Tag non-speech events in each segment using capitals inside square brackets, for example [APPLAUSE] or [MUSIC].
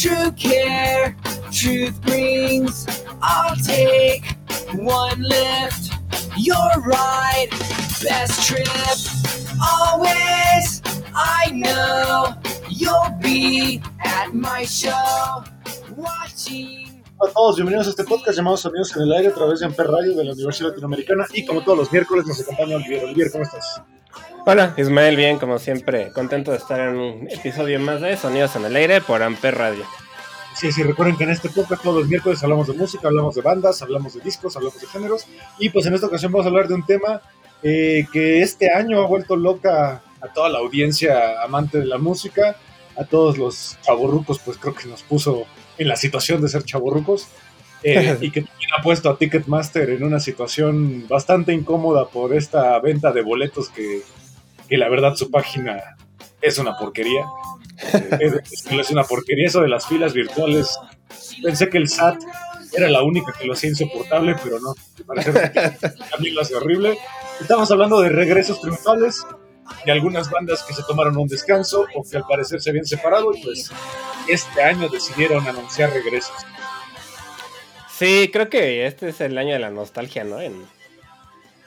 True care truth brings i'll take one lift your ride best trip always i know you'll be at my show watching Hola a todos, bienvenidos a este podcast llamado Sonidos en el Aire a través de Amper Radio de la Universidad Latinoamericana y como todos los miércoles nos acompaña Olivier. Olivier, ¿cómo estás? Hola, Ismael, bien, como siempre, contento de estar en un episodio más de Sonidos en el Aire por Amper Radio. Sí, sí, recuerden que en este podcast todos los miércoles hablamos de música, hablamos de bandas, hablamos de discos, hablamos de géneros y pues en esta ocasión vamos a hablar de un tema eh, que este año ha vuelto loca a toda la audiencia amante de la música, a todos los chavorrucos pues creo que nos puso en la situación de ser chavorrucos eh, [LAUGHS] y que también ha puesto a Ticketmaster en una situación bastante incómoda por esta venta de boletos que, que la verdad su página es una porquería. [LAUGHS] Es, es una porquería eso de las filas virtuales. Pensé que el SAT era la única que lo hacía insoportable, pero no. También lo hace horrible. Estamos hablando de regresos triunfales, de algunas bandas que se tomaron un descanso o que al parecer se habían separado y pues este año decidieron anunciar regresos. Sí, creo que este es el año de la nostalgia, ¿no? En,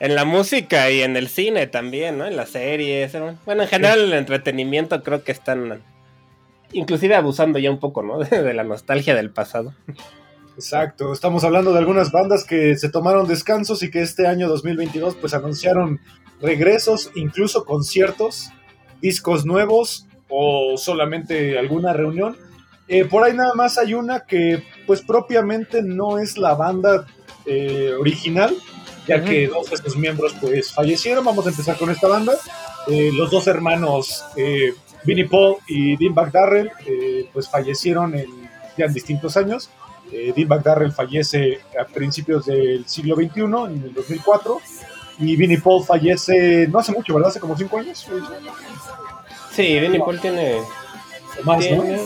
en la música y en el cine también, ¿no? En las series. ¿no? Bueno, en general el entretenimiento creo que están inclusive abusando ya un poco, ¿no? [LAUGHS] De, de la nostalgia del pasado. Exacto, estamos hablando de algunas bandas que se tomaron descansos y que este año 2022 pues anunciaron regresos, incluso conciertos, discos nuevos o solamente alguna reunión. Eh, por ahí nada más hay una que pues propiamente no es la banda eh, original, ya que dos de sus miembros pues fallecieron. Vamos a empezar con esta banda. Eh, los dos hermanos, eh, Vinnie Paul y Dean McDarrell, eh, pues fallecieron en, ya en distintos años. Eh, Dean McDarrell fallece a principios del siglo XXI, en el 2004, y Vinnie Paul fallece no hace mucho, ¿verdad? Hace como cinco años. Sí, Vinnie Paul tiene, más, ¿no? tiene,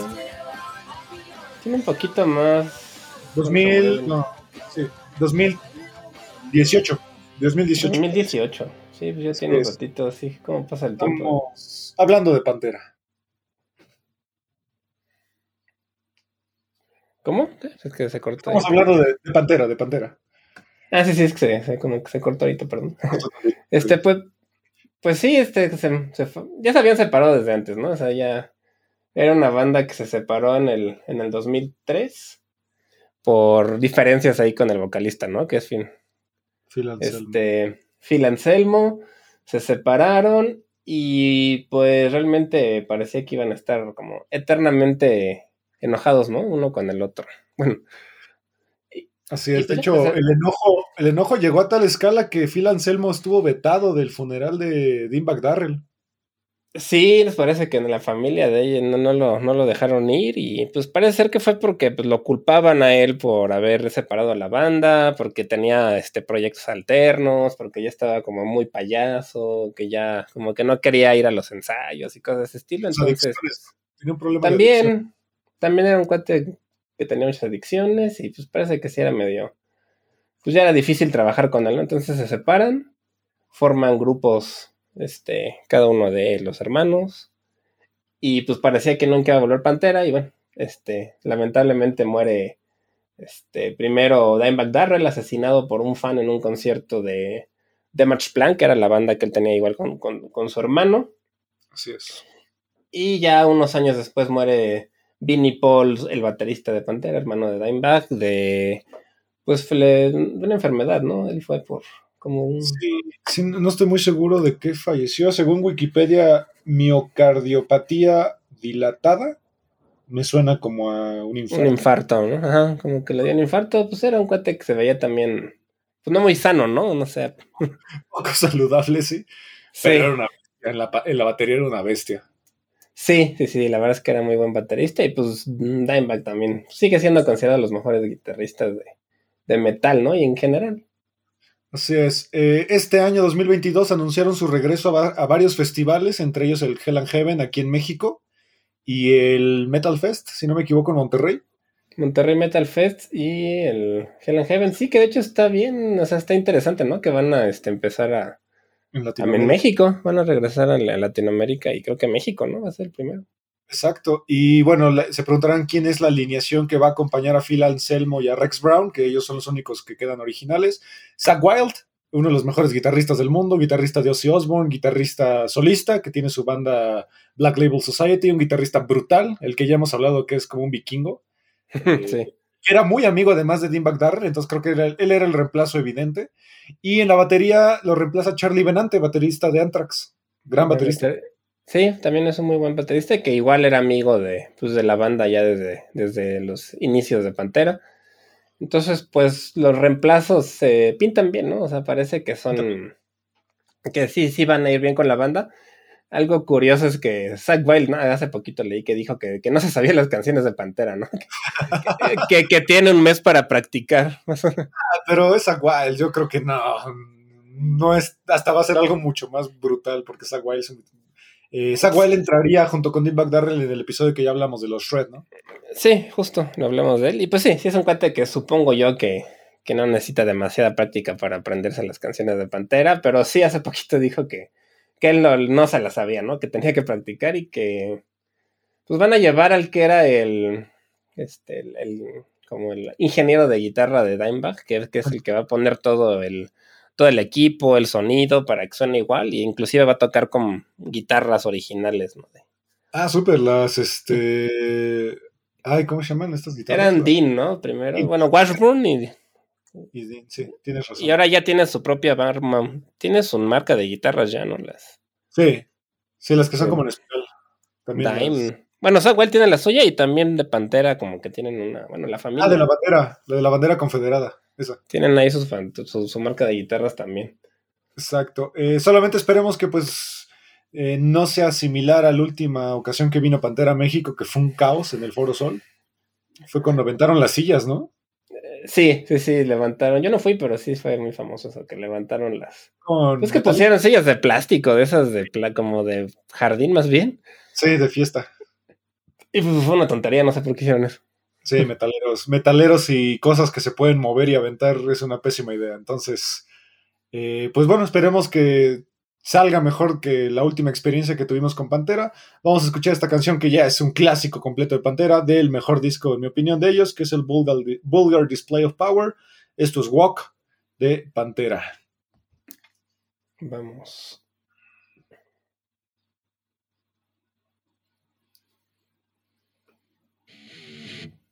tiene un poquito más. 2000, no, sí, 2018. 2018. 2018. Sí, pues ya tiene un ratito así. ¿Cómo pasa el tiempo? Hablando de Pantera. ¿Cómo? Es que se cortó. Estamos hablando de, de Pantera, de Pantera. Ah, sí, sí, es que se, se- como que se cortó ahorita, perdón. [LAUGHS] Este, pues, pues sí, este, se- se fue- ya se habían separado desde antes, ¿no? O sea, ya era una banda que se separó en el, en el 2003 por diferencias ahí con el vocalista, ¿no? Que es fin, Phil Anselmo. este, Phil Anselmo, se separaron y pues realmente parecía que iban a estar como eternamente enojados, ¿no? Uno con el otro. [LAUGHS] Bueno, Así es, de pues, hecho, el enojo, el enojo llegó a tal escala que Phil Anselmo estuvo vetado del funeral de Dean McDarrell. Sí, les parece que en la familia de ella no, no, lo, no lo dejaron ir y pues parece ser que fue porque pues, lo culpaban a él por haber separado a la banda, porque tenía este proyectos alternos, porque ya estaba como muy payaso, que ya como que no quería ir a los ensayos y cosas de ese estilo. Entonces. Tiene un problema de también, también era un cuate que tenía muchas adicciones y pues parece que sí era medio, pues ya era difícil trabajar con él, ¿no? Entonces se separan, forman grupos, este, cada uno de los hermanos y pues parecía que nunca iba a volver Pantera y bueno, este, lamentablemente muere, este, primero Dimebag Darrell asesinado por un fan en un concierto de, de March Plan, que era la banda que él tenía igual con, con, con su hermano. Así es. Y ya unos años después muere Vinnie Paul, el baterista de Pantera, hermano de Dimebag, de pues fue de una enfermedad, ¿no? Él fue por como un Sí, sí, no estoy muy seguro de qué falleció. Según Wikipedia, miocardiopatía dilatada. Me suena como a un infarto. un infarto, ¿no? Ajá, como que le dio un infarto, pues era un cuate que se veía también pues no muy sano, ¿no? No sé. [LAUGHS] poco saludable, sí. Sí. Pero era una en, la, en la batería era una bestia. Sí, sí, sí, la verdad es que era muy buen baterista y pues Dimebag también sigue siendo considerado de los mejores guitarristas de, de metal, ¿no? Y en general. Así es. Eh, este año 2022 anunciaron su regreso a, a, varios festivales, entre ellos el Hell and Heaven aquí en México y el Metal Fest, si no me equivoco, en Monterrey. Monterrey Metal Fest y el Hell and Heaven, sí, que de hecho está bien, o sea, está interesante, ¿no? Que van a este, empezar a... En, en México, van a regresar a, Latinoamérica y creo que México, ¿no? Va a ser el primero. Exacto. Y bueno, se preguntarán quién es la alineación que va a acompañar a Phil Anselmo y a Rex Brown, que ellos son los únicos que quedan originales. Zach Wild, uno de los mejores guitarristas del mundo, guitarrista de Ozzy Osbourne, guitarrista solista, que tiene su banda Black Label Society, un guitarrista brutal, el que ya hemos hablado que es como un vikingo. sí. [LAUGHS] Que era muy amigo además de Dean Darrell, entonces creo que era, él era el reemplazo evidente. Y en la batería lo reemplaza Charlie Benante, baterista de Anthrax. Gran baterista. Sí, también es un muy buen baterista que igual era amigo de, pues, de la banda ya desde, desde los inicios de Pantera. Entonces, pues los reemplazos se pintan bien, ¿no? O sea, parece que son. que sí, sí van a ir bien con la banda. Algo curioso es que Zach Wild, ¿no? hace poquito leí que dijo que, no se sabía las canciones de Pantera, ¿no? [LAUGHS] que, que, tiene un mes para practicar. Ah, pero es Zach Wild, yo creo que no. No es, hasta va a ser algo mucho más brutal porque Zach Wild es un eh, Zach entraría junto con Dean Darrell en el episodio que ya hablamos de los Shred, ¿no? Sí, justo, lo hablamos de él. Y pues sí, sí es un cuate que supongo yo que, que no necesita demasiada práctica para aprenderse las canciones de Pantera, pero sí hace poquito dijo que, que él no, se las sabía, ¿no? Que tenía que practicar y que pues van a llevar al que era el, este, el, como el ingeniero de guitarra de Dimebag, que, que es el que va a poner todo el todo el equipo, el sonido para que suene igual, y inclusive va a tocar con guitarras originales, ¿no? Ah, súper, las este. Ay, ¿cómo se llaman estas guitarras? Eran Dean, ¿no? Primero. Bueno, Washburn y. Y Dean, sí, tienes razón. Y ahora ya tiene su propia marca. Tiene su marca de guitarras ya, ¿no? Las. Sí. Sí, las que son como en español. También. Bueno, igual tiene la suya y también de Pantera, como que tienen una. Bueno, la familia. Ah, de la bandera, la de la bandera confederada. Tienen ahí su, marca de guitarras también. Exacto. Eh, solamente esperemos que pues eh, no sea similar a la última ocasión que vino Pantera a México, que fue un caos en el Foro Sol. Fue cuando aventaron las sillas, ¿no? Eh, sí, sí, sí, levantaron. Yo no fui, pero sí fue muy famoso eso, que levantaron las... es que pusieron sillas de plástico, de esas de como de jardín más bien. Sí, de fiesta. Y pues fue una tontería, no sé por qué hicieron eso. Sí, [LAUGHS] metaleros. Metaleros y cosas que se pueden mover y aventar es una pésima idea. Entonces, eh, pues bueno, esperemos que salga mejor que la última experiencia que tuvimos con Pantera. Vamos a escuchar esta canción que ya es un clásico completo de Pantera, del mejor disco, en mi opinión, de ellos, que es el Vulgar, Display of Power. Esto es Walk de Pantera. Vamos.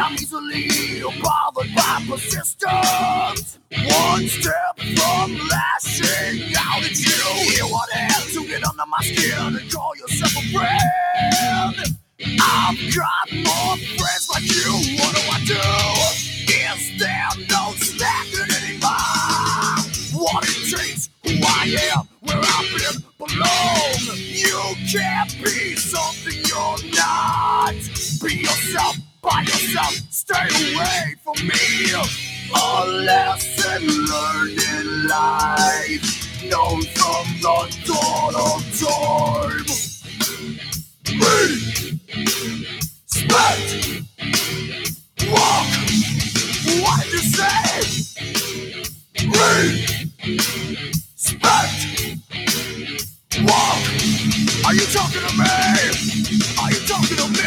I'm easily bothered by persistence. One step from lashing out at you. You want to have to get under my skin and call yourself a friend. I've got more friends like you. What do I do? Is there no slacking anymore? What it takes, who I am, where I've been, belong. You can't be something you're not. Be yourself by yourself, stay away from me. A lesson learned in life, known from the dawn of time. Respect, walk. What you say? Respect, walk. Are you talking to me? Are you talking to me?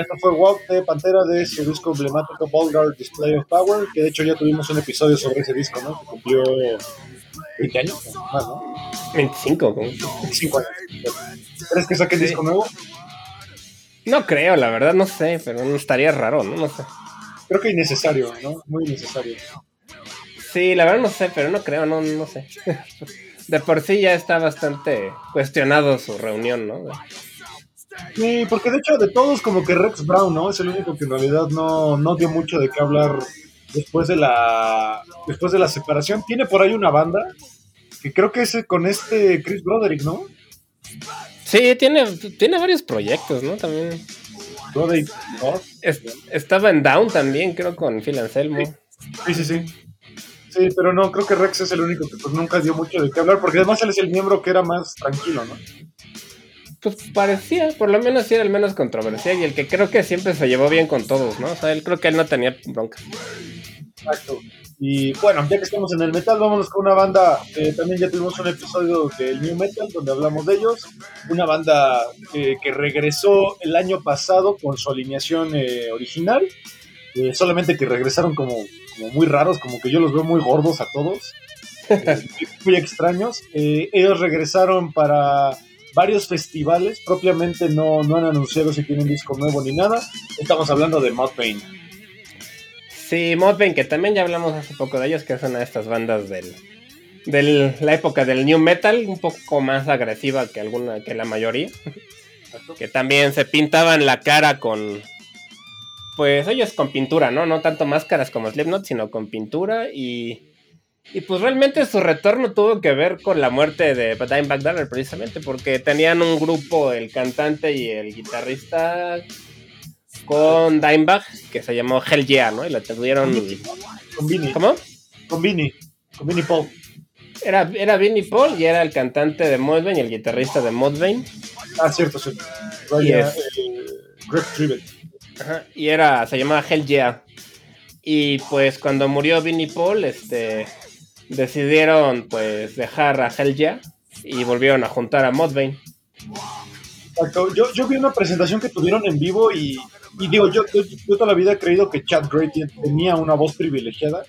Esto fue Walk de Pantera de su disco emblemático Vulgar Display of Power, que de hecho ya tuvimos un episodio sobre ese disco, ¿no? Que cumplió 20 años, más, ¿no? 25. como- 25 años. ¿Crees que saquen Sí. disco nuevo? No creo, la verdad, no sé, pero no estaría raro, ¿no? No sé. Creo que innecesario, ¿no? Muy innecesario. Sí, la verdad no sé, pero no creo, no, no sé. [LAUGHS] De por sí ya está bastante cuestionado su reunión, ¿no? Sí, porque de hecho de todos como que Rex Brown, ¿no? Es el único que en realidad no, no dio mucho de qué hablar después de la después de la separación. Tiene por ahí una banda que creo que es con este Chris Broderick, ¿no? Sí, tiene, tiene varios proyectos, ¿no? También Broderick, ¿no? es- estaba en Down también, creo, con Phil Anselmo. Sí, sí, sí. Sí, pero no, creo que Rex es el único que pues nunca dio mucho de qué hablar, porque además él es el miembro que era más tranquilo, ¿no? Pues parecía, por lo menos sí era el menos controversial y el que creo que siempre se llevó bien con todos, ¿no? O sea, él creo que él no tenía bronca. Exacto. Y bueno, ya que estamos en el metal, vámonos con una banda. eh, también ya tuvimos un episodio del New Metal donde hablamos de ellos. Una banda eh, que regresó el año pasado con su alineación eh, original. eh, solamente que regresaron como, como muy raros, como que yo los veo muy gordos a todos. [LAUGHS] eh, muy extraños. Ellos regresaron para varios festivales. Propiamente no, no han anunciado si tienen disco nuevo ni nada. Estamos hablando de Mudvayne. Sí, Modbane, que también ya hablamos hace poco de ellos, que es una de estas bandas del, del la época del New Metal, un poco más agresiva que alguna, que la mayoría. que también se pintaban la cara con. Pues ellos con pintura, ¿no? No tanto máscaras como Slipknot, sino con pintura y. Y pues realmente su retorno tuvo que ver con la muerte de Dimebag Darrell, precisamente, porque tenían un grupo, el cantante y el guitarrista, con Dimebag, que se llamó Hell Yeah, ¿no? Y lo tuvieron. Con Vinny. ¿Cómo? Con Vinny. Con Vinny Paul. Era, era Vinnie Paul y era el cantante de Mudvayne y el guitarrista de Mudvayne. Ah, cierto, cierto. Yes. eh, Greg Trivet. Ajá, y era, se llamaba Hell Yeah. Y pues cuando murió Vinnie Paul, este, decidieron pues dejar a Hell Yeah y volvieron a juntar a. Exacto. Yo, yo vi una presentación que tuvieron en vivo y, y digo, yo, yo, yo toda la vida he creído que Chad Gray tenía una voz privilegiada.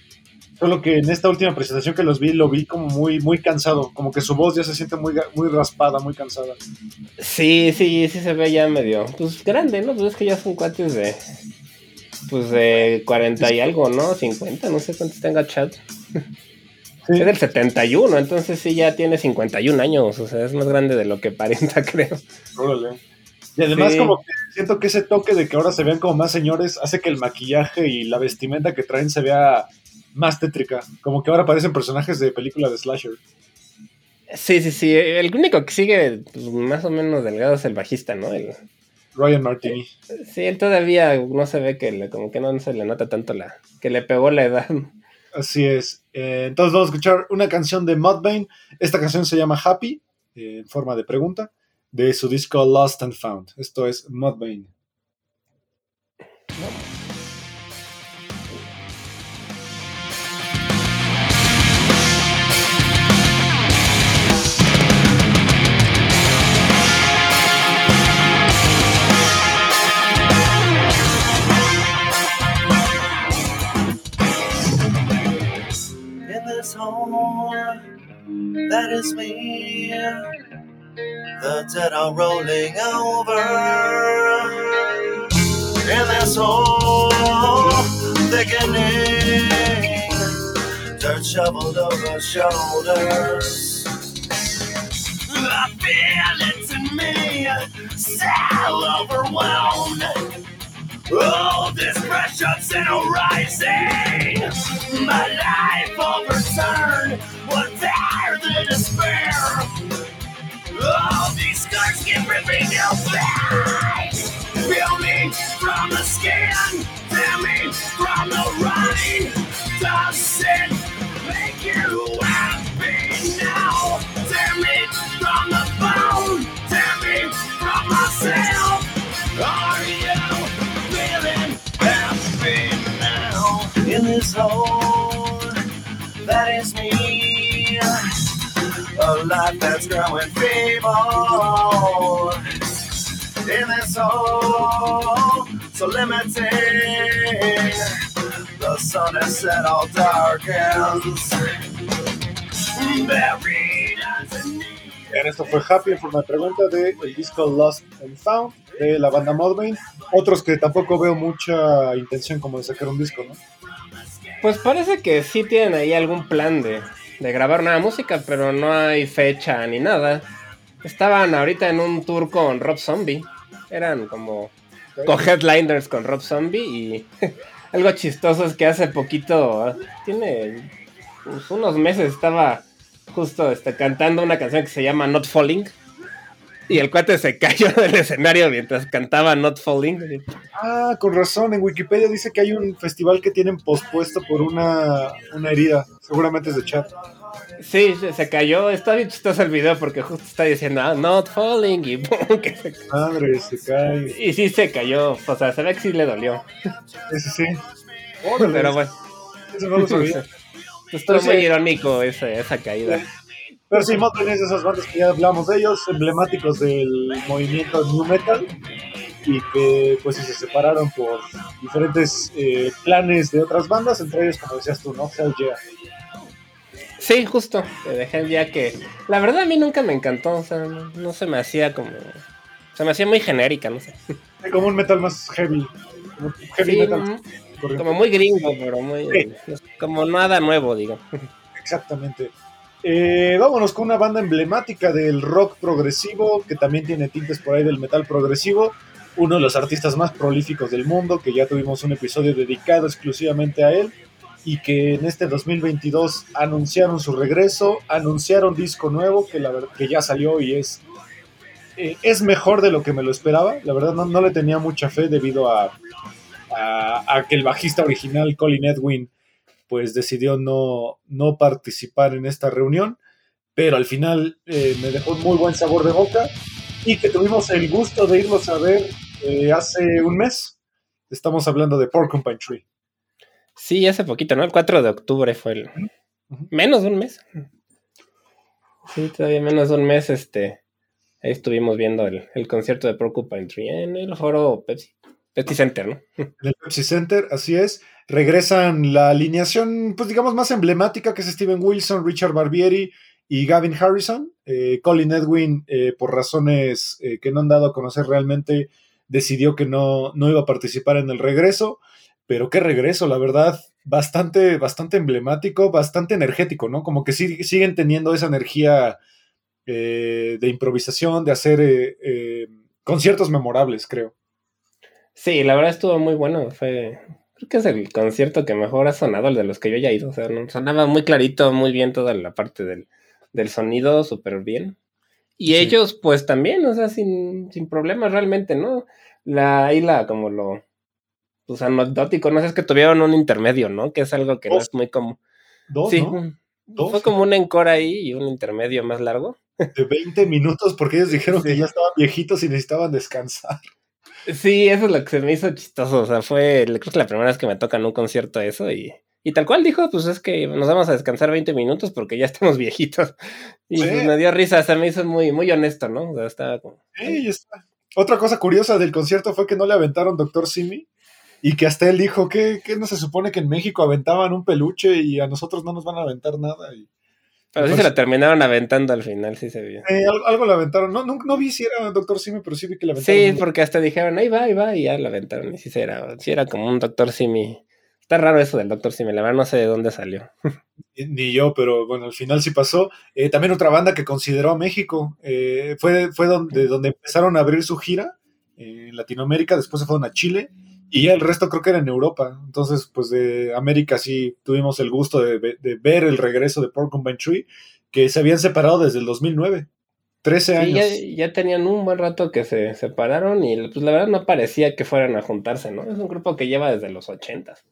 Solo que en esta última presentación que los vi, lo vi como muy, muy cansado. Como que su voz ya se siente muy, muy raspada, muy cansada. Sí, sí, sí se ve ya medio, pues grande, ¿no? Pues es que ya son cuates de, pues de 40 y algo, ¿no? 50, no sé cuántos tenga Chad. [LAUGHS] Sí. Es del 71, entonces sí ya tiene 51 años, o sea, es más grande de lo que aparenta, [LAUGHS] creo. Órale. Y además Sí. como que siento que ese toque de que ahora se vean como más señores hace que el maquillaje y la vestimenta que traen se vea más tétrica. Como que ahora parecen personajes de película de slasher. Sí, sí, sí, el único que sigue pues, más o menos delgado es el bajista, ¿no? El- Ryan Martini. sí, él todavía no se ve que le, como que no se le nota tanto la, que le pegó la edad. Así es. Eh, entonces vamos a escuchar una canción de Mudvayne. Esta canción se llama Happy, eh, en forma de pregunta, de su disco Lost and Found. Esto es Mudvayne. That is me. The dead are rolling over in this hole, thickening, dirt shoveled over shoulders. I feel it in me, so overwhelmed. Oh, this pressure's in a rising. My life overturned. What there the despair? Oh, these scars keep ripping your face. Feel me from the skin. Tear me from the running. Does it make you happy now? Tear me from the bone. Tear me from myself. Hole, that is me. A life that's growing feeble. In this hole, so. The sun has set all darkens. Esto fue Happy en forma de pregunta de el disco Lost and Found de la banda Mudvayne. Otros que tampoco veo mucha intención como de sacar un disco, ¿no? Pues parece que sí tienen ahí algún plan de, de grabar nueva música, pero no hay fecha ni nada. Estaban ahorita en un tour con Rob Zombie. Eran como co-headliners con Rob Zombie y [LAUGHS] algo chistoso es que hace poquito, tiene pues, unos meses estaba justo este, cantando una canción que se llama Not Falling. Y el cuate se cayó [LAUGHS] del escenario mientras cantaba Not Falling. Ah, con razón, en Wikipedia dice que hay un festival que tienen pospuesto por una, una herida. Seguramente es de chat. Sí, se- cayó. Está bien chistoso el video porque justo está diciendo ah, Not Falling y [LAUGHS] ¡pum! que se- Madre, se cae. Y sí se cayó. O sea, se ve que sí le dolió. Ese sí. Órale, Pero bueno, eso no lo sabía. [LAUGHS] estuvo muy irónico esa, esa caída. Pero sí, Motley es de esas bandas que ya hablamos de ellos, emblemáticos del movimiento New Metal y que pues se separaron por diferentes eh, planes de otras bandas, entre ellos, como decías tú, ¿no? Hell Yeah. Sí, justo. Te dejé ya que. La verdad a mí nunca me encantó. O sea, no, no se me hacía como. Se me hacía muy genérica, no sé. Como un metal más heavy. como Heavy Sí, metal. como muy gringo, pero muy. Sí. Como nada nuevo, digo. Exactamente. Eh, vámonos con una banda emblemática del rock progresivo, que también tiene tintes por ahí del metal progresivo. Uno de los artistas más prolíficos del mundo, que ya tuvimos un episodio dedicado exclusivamente a él, y que en este 2022 anunciaron su regreso, anunciaron disco nuevo, que, la, que ya salió y es, eh, es mejor de lo que me lo esperaba. La verdad no, no le tenía mucha fe debido a- a que el bajista original, Colin Edwin, pues decidió no, no participar en esta reunión, pero al final eh, me dejó un muy buen sabor de boca y que tuvimos el gusto de irlos a ver eh, hace un mes. Estamos hablando de Porcupine Tree. Sí, hace poquito, ¿no? El 4 de octubre fue el. Menos de un mes. Sí, todavía menos de un mes, este. Ahí estuvimos viendo el, el concierto de Porcupine Tree en el foro Pepsi. Pepsi Center, ¿no? En el Pepsi Center, así es. Regresan la alineación, pues digamos, más emblemática, que es Steven Wilson, Richard Barbieri y Gavin Harrison. Eh, Colin Edwin, eh, por razones eh, que no han dado a conocer realmente, decidió que no, no iba a participar en el regreso. Pero qué regreso, la verdad, bastante, bastante emblemático, bastante energético, ¿no? Como que siguen teniendo esa energía eh, de improvisación, de hacer conciertos memorables, creo. Sí, la verdad estuvo muy bueno. Fue. Creo que es el concierto que mejor ha sonado, el de los que yo haya ido. O sea, no- sonaba muy clarito, muy bien toda la parte del, del sonido, súper bien. Y Sí. ellos, pues también, o sea, sin, sin problemas realmente, ¿no? La, ahí la, como lo. Pues anecdótico, no sé, es que tuvieron un intermedio, ¿no? Que es algo que no es muy común. Dos, Sí, ¿no? Dos. fue como un encore ahí y un intermedio más largo. de 20 minutos porque ellos dijeron que ya estaban viejitos y necesitaban descansar. Sí, eso es lo que se me hizo chistoso. O sea, fue, creo que la primera vez que me toca en un concierto eso y, y tal cual dijo, pues es que nos vamos a descansar 20 minutos porque ya estamos [LAUGHS] viejitos. Y Sí. pues, me dio risa, se me hizo muy, muy honesto, ¿no? O sea, estaba como... Sí, está. Otra cosa curiosa del concierto fue que no le aventaron Doctor Simi y que hasta él dijo que, que no se supone que en México aventaban un peluche y a nosotros no nos van a aventar nada. Y, Pero sí Pues- se lo terminaron aventando al final, sí se vio. Eh, algo, algo le aventaron. No, no, no vi si era Doctor Simi, pero sí vi que le aventaron. Sí, porque hasta dijeron, ahí va, ahí va, y ya lo aventaron. Y sí, sí era, sí era como un doctor Simi. Está raro eso del doctor Simi, la verdad no sé de dónde salió. Ni yo, pero bueno, al final sí pasó. Eh, también otra banda que consideró a México. eh, fue fue donde, donde empezaron a abrir su gira eh, en Latinoamérica, después se fueron a Chile y ya el resto creo que era en Europa. Entonces, pues de América sí tuvimos el gusto de, ve- de ver el regreso de Porcupine Tree, que se habían separado desde el 2009. 13 Sí, años. ya, ya tenían un buen rato que se separaron y pues la verdad no parecía que fueran a juntarse, ¿no? Es un grupo que lleva desde los ochentas.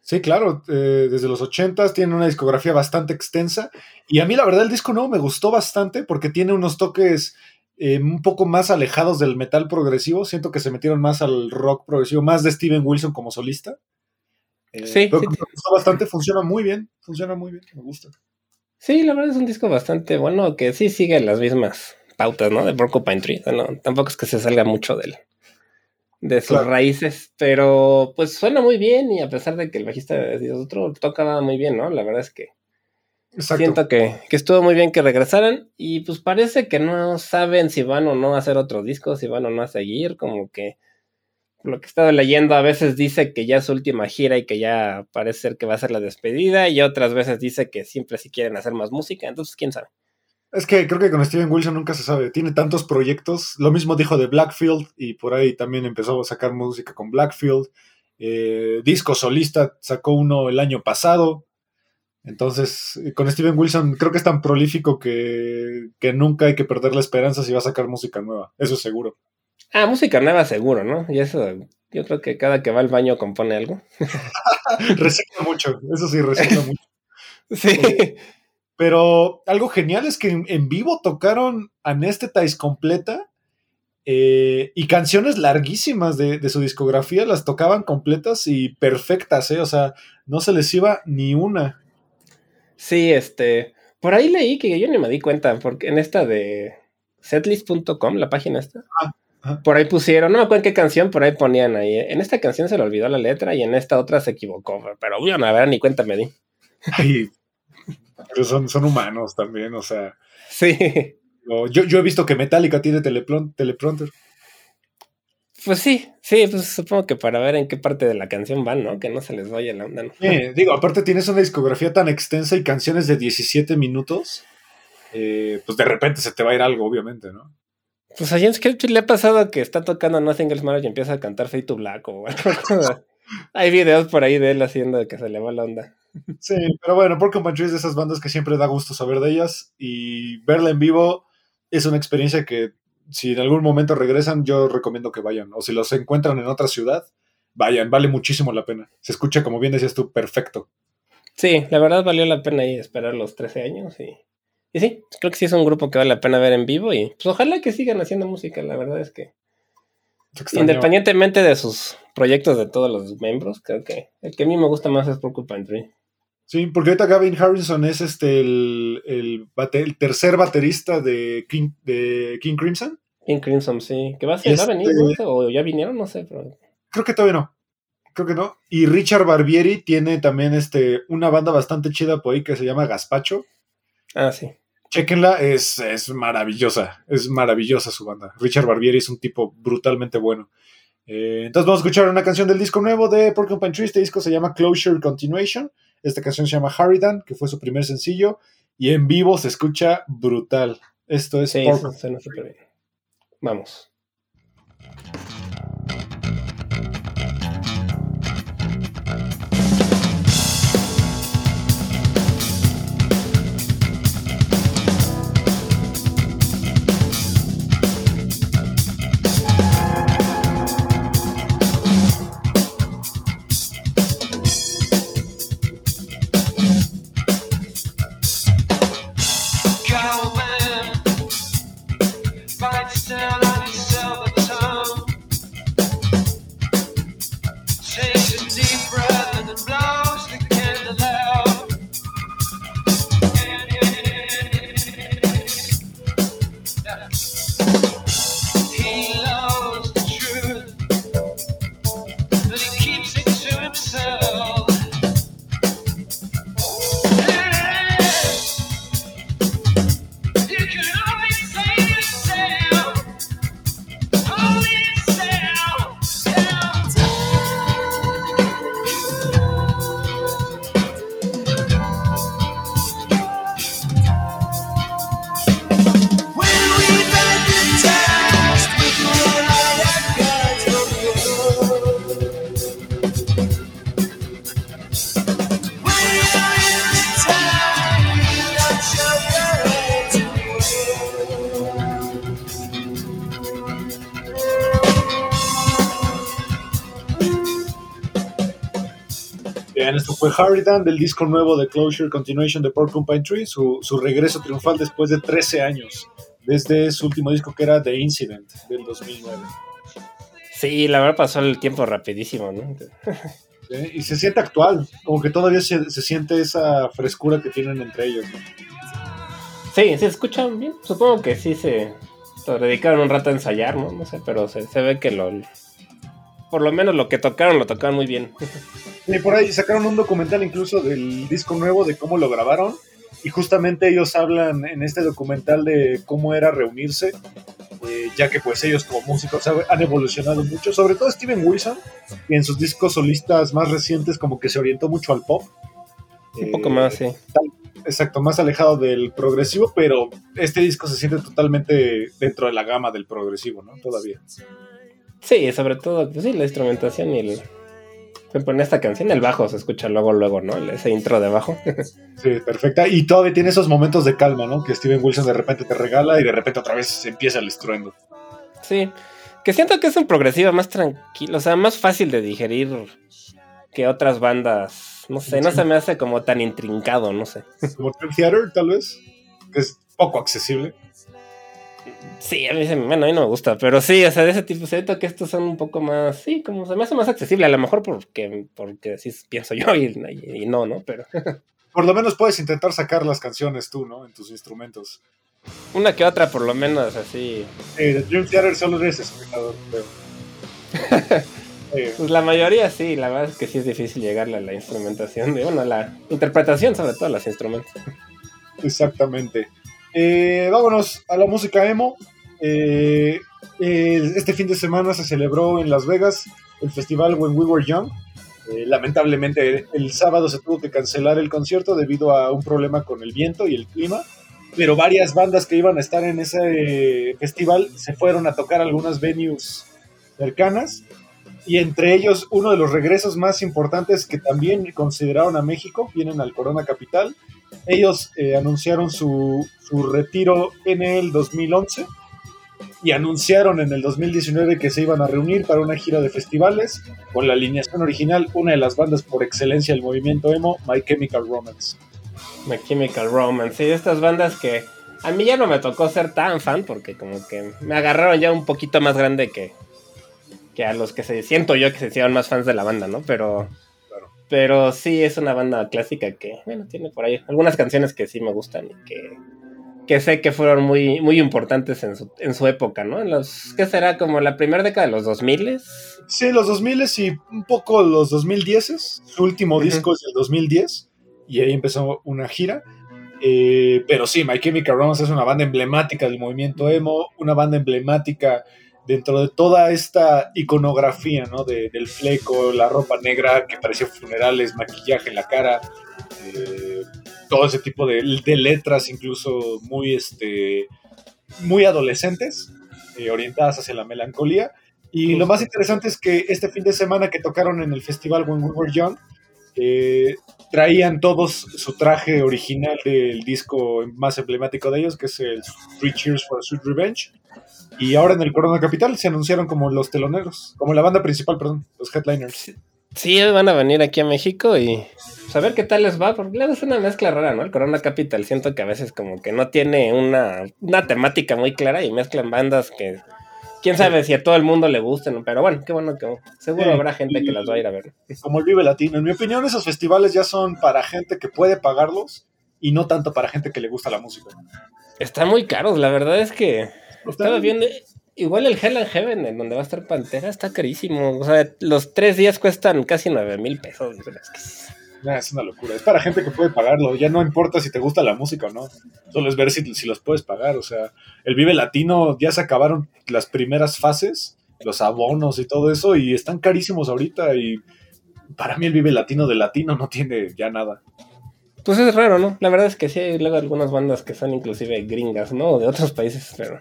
Sí, claro, eh, desde los 80 tiene una discografía bastante extensa y a mí la verdad el disco nuevo me gustó bastante porque tiene unos toques eh, un poco más alejados del metal progresivo, siento que se metieron más al rock progresivo, más de Steven Wilson como solista. Eh, Sí, pero sí. me gustó bastante, funciona muy bien, funciona muy bien, me gusta. Sí, la verdad es un disco bastante bueno que sí sigue las mismas pautas, ¿no? De Porcupine Tree. No, tampoco es que se salga mucho del, de sus Claro. raíces, pero pues suena muy bien y a pesar de que el bajista es otro, tocaba muy bien, ¿no? La verdad es que Exacto. siento que, que estuvo muy bien que regresaran y pues parece que no saben si van o no a hacer otro disco, si van o no a seguir, como que lo que he estado leyendo a veces dice que ya es su última gira y que ya parece ser que va a ser la despedida y otras veces dice que siempre si quieren hacer más música, entonces quién sabe. Es que creo que con Steven Wilson nunca se sabe. Tiene tantos proyectos. Lo mismo dijo de Blackfield y por ahí también empezó a sacar música con Blackfield. Eh, disco solista sacó uno el año pasado. Entonces, eh, con Steven Wilson creo que es tan prolífico que, que nunca hay que perder la esperanza si va a sacar música nueva. Eso es seguro. Ah, música nueva seguro, ¿no? Y eso, yo creo que cada que va al baño compone algo. [LAUGHS] Recicla mucho. Eso sí, recicla mucho. [LAUGHS] Sí. Pero algo genial es que en, en vivo tocaron Anesthetize completa eh, y canciones larguísimas de, de su discografía las tocaban completas y perfectas, ¿eh? O sea, no se les iba ni una. Sí, este. Por ahí leí que yo ni me di cuenta, porque en esta de setlist.com, la página esta, ajá. por ahí pusieron, no me acuerdo en qué canción, por ahí ponían ahí. En esta canción se le olvidó la letra y en esta otra se equivocó, pero bueno, a ver, ni cuenta me di. Ay, pero son, son humanos también, o sea. Sí, Yo, yo he visto que Metallica tiene teleprompter. Pues sí, sí, pues supongo que para ver en qué parte de la canción van, ¿no? Que no se les vaya la onda, ¿no? Eh, digo, aparte tienes una discografía tan extensa y canciones de 17 minutos, eh, pues de repente se te va a ir algo, obviamente, ¿no? Pues a James Hetfield le ha pasado que está tocando Nothing Else Matters y empieza a cantar Fade to Black o algo. Hay videos por ahí de él haciendo que se le va la onda. Sí, pero bueno, Porcupine Tree es de esas bandas que siempre da gusto saber de ellas y verla en vivo es una experiencia que si en algún momento regresan yo recomiendo que vayan o si los encuentran en otra ciudad, vayan, vale muchísimo la pena. Se escucha como bien decías tú, perfecto. Sí, la verdad valió la pena ahí esperar los 13 años y, y sí, creo que sí es un grupo que vale la pena ver en vivo y pues ojalá que sigan haciendo música, la verdad es que independientemente de sus proyectos de todos los miembros, creo que el que a mí me gusta más es Porcupine Tree. Sí, porque ahorita Gavin Harrison es este el, el, bate- el tercer baterista de King, de King Crimson. King Crimson, sí, que va a, ser, va a Este- venir, no sé, o ya vinieron, no sé, pero Creo que todavía no. Creo que no. Y Richard Barbieri tiene también este, una banda bastante chida por ahí que se llama Gaspacho. ah, sí. Chequenla, es, es maravillosa. Es maravillosa su banda. Richard Barbieri es un tipo brutalmente bueno. Eh, entonces vamos a escuchar una canción del disco nuevo de Porcupine Tree. Este disco se llama Closure Continuation. Esta canción se llama Harridan, que fue su primer sencillo. Y en vivo se escucha brutal. Esto es Sí, bien. Vamos. Fue Harridan del disco nuevo de Closure Continuation de Porcupine Tree, su, su regreso triunfal después de 13 años, desde su último disco que era The Incident del 2009. Sí, la verdad pasó el tiempo rapidísimo, ¿no? [LAUGHS] ¿sí? Y se siente actual, como que todavía se, se siente esa frescura que tienen entre ellos. ¿no? Sí, se escuchan bien. Supongo que sí se, se dedicaron un rato a ensayar, ¿no? No sé, pero se, se ve que lo, por lo menos lo que tocaron, lo tocaron muy bien. [LAUGHS] Y por ahí sacaron un documental incluso del disco nuevo, de cómo lo grabaron. Y justamente ellos hablan en este documental de cómo era reunirse, eh, ya que pues ellos como músicos han evolucionado mucho, sobre todo Steven Wilson, y en sus discos solistas más recientes como que se orientó mucho al pop. Un Eh, poco más, sí. Exacto, más alejado del progresivo, pero este disco se siente totalmente dentro de la gama del progresivo, ¿no? Todavía. Sí, sobre todo, pues sí, la instrumentación y el. Se pone esta canción, el bajo se escucha luego, luego, ¿no? Ese intro de bajo. [LAUGHS] Sí, perfecta. Y todavía tiene esos momentos de calma, ¿no? Que Steven Wilson de repente te regala y de repente otra vez empieza el estruendo. sí. Que siento que es un progresivo más tranquilo, o sea, más fácil de digerir que otras bandas. No sé, no se me hace como tan intrincado, no sé. Como Dream Theater, tal vez, que es poco accesible. Sí, a mí, se- bueno, a mí no me gusta, pero sí, o sea, de ese tipo, siento que estos son un poco más, sí, como se me hace más accesible, a lo mejor porque, porque así pienso yo y, y- y no, ¿no? Pero [LAUGHS] Por lo menos puedes intentar sacar las canciones tú, ¿no? En tus instrumentos. una que otra, por lo menos, así. Eh, de Dream Theater solo eres espectador, creo. [LAUGHS] Pues la mayoría sí, la verdad es que sí es difícil llegarle a la instrumentación, de, bueno, a la interpretación sobre todo los instrumentos. Exactamente. Eh, vámonos a la música emo. Eh, este fin de semana se celebró en Las Vegas el festival When We Were Young. Eh, lamentablemente el sábado se tuvo que cancelar el concierto debido a un problema con el viento y el clima. Pero varias bandas que iban a estar en ese festival se fueron a tocar algunas venues cercanas. Y entre ellos uno de los regresos más importantes que también consideraron a México, vienen al Corona Capital, ellos eh, anunciaron su, su retiro en el 2011 y anunciaron en el 2019 que se iban a reunir para una gira de festivales con la alineación original, una de las bandas por excelencia del movimiento emo, My Chemical Romance. My Chemical Romance, de estas bandas que a mí ya no me tocó ser tan fan porque como que me agarraron ya un poquito más grande que, que a los que se siento yo que se hicieron más fans de la banda, ¿no? Pero. Pero sí es una banda clásica que, bueno, tiene por ahí algunas canciones que sí me gustan y que, que sé que fueron muy, muy importantes en su, en su época, ¿no? En los, ¿qué será? Como la primera década de los 2000 Sí, los 2000 y un poco los 2010. Su último Ujú. disco es del 2010 y ahí empezó una gira. Eh, pero sí, My Chemical Romance es una banda emblemática del movimiento emo, una banda emblemática dentro de toda esta iconografía, ¿no? De- del fleco, la ropa negra que parecía funerales, maquillaje en la cara, eh, todo ese tipo de, de letras, incluso muy, este, muy adolescentes, eh, orientadas hacia la melancolía. Y lo más interesante es que este fin de semana que tocaron en el festival When We Were Young, eh, traían todos su traje original del disco más emblemático de ellos, que es el Three Cheers for a Sweet Revenge. Y ahora en el Corona Capital se anunciaron como los teloneros, como la banda principal, perdón, los headliners. Sí, van a venir aquí a México y pues, a ver qué tal les va, porque es una mezcla rara, ¿no? El Corona Capital siento que a veces como que no tiene una, una temática muy clara y mezclan bandas que quién sabe si a todo el mundo le gusten, pero bueno, qué bueno que seguro Sí, habrá gente que las va a ir a ver. Como el Vive Latino. En mi opinión, esos festivales ya son para gente que puede pagarlos y no tanto para gente que le gusta la música. Están muy caros, la verdad es que estaba viendo, igual el Hell and Heaven, en donde va a estar Pantera, está carísimo, o sea, los tres días cuestan casi nueve mil pesos. es que- Nah, es una locura. Es para gente que puede pagarlo. Ya no importa si te gusta la música o no. Solo es ver si, si los puedes pagar. O sea, el Vive Latino ya se acabaron las primeras fases, los abonos y todo eso, y están carísimos ahorita. Y para mí el Vive Latino de Latino no tiene ya nada. Pues es raro, ¿no? La verdad es que sí hay luego algunas bandas que son inclusive gringas, ¿no? O de otros países, pero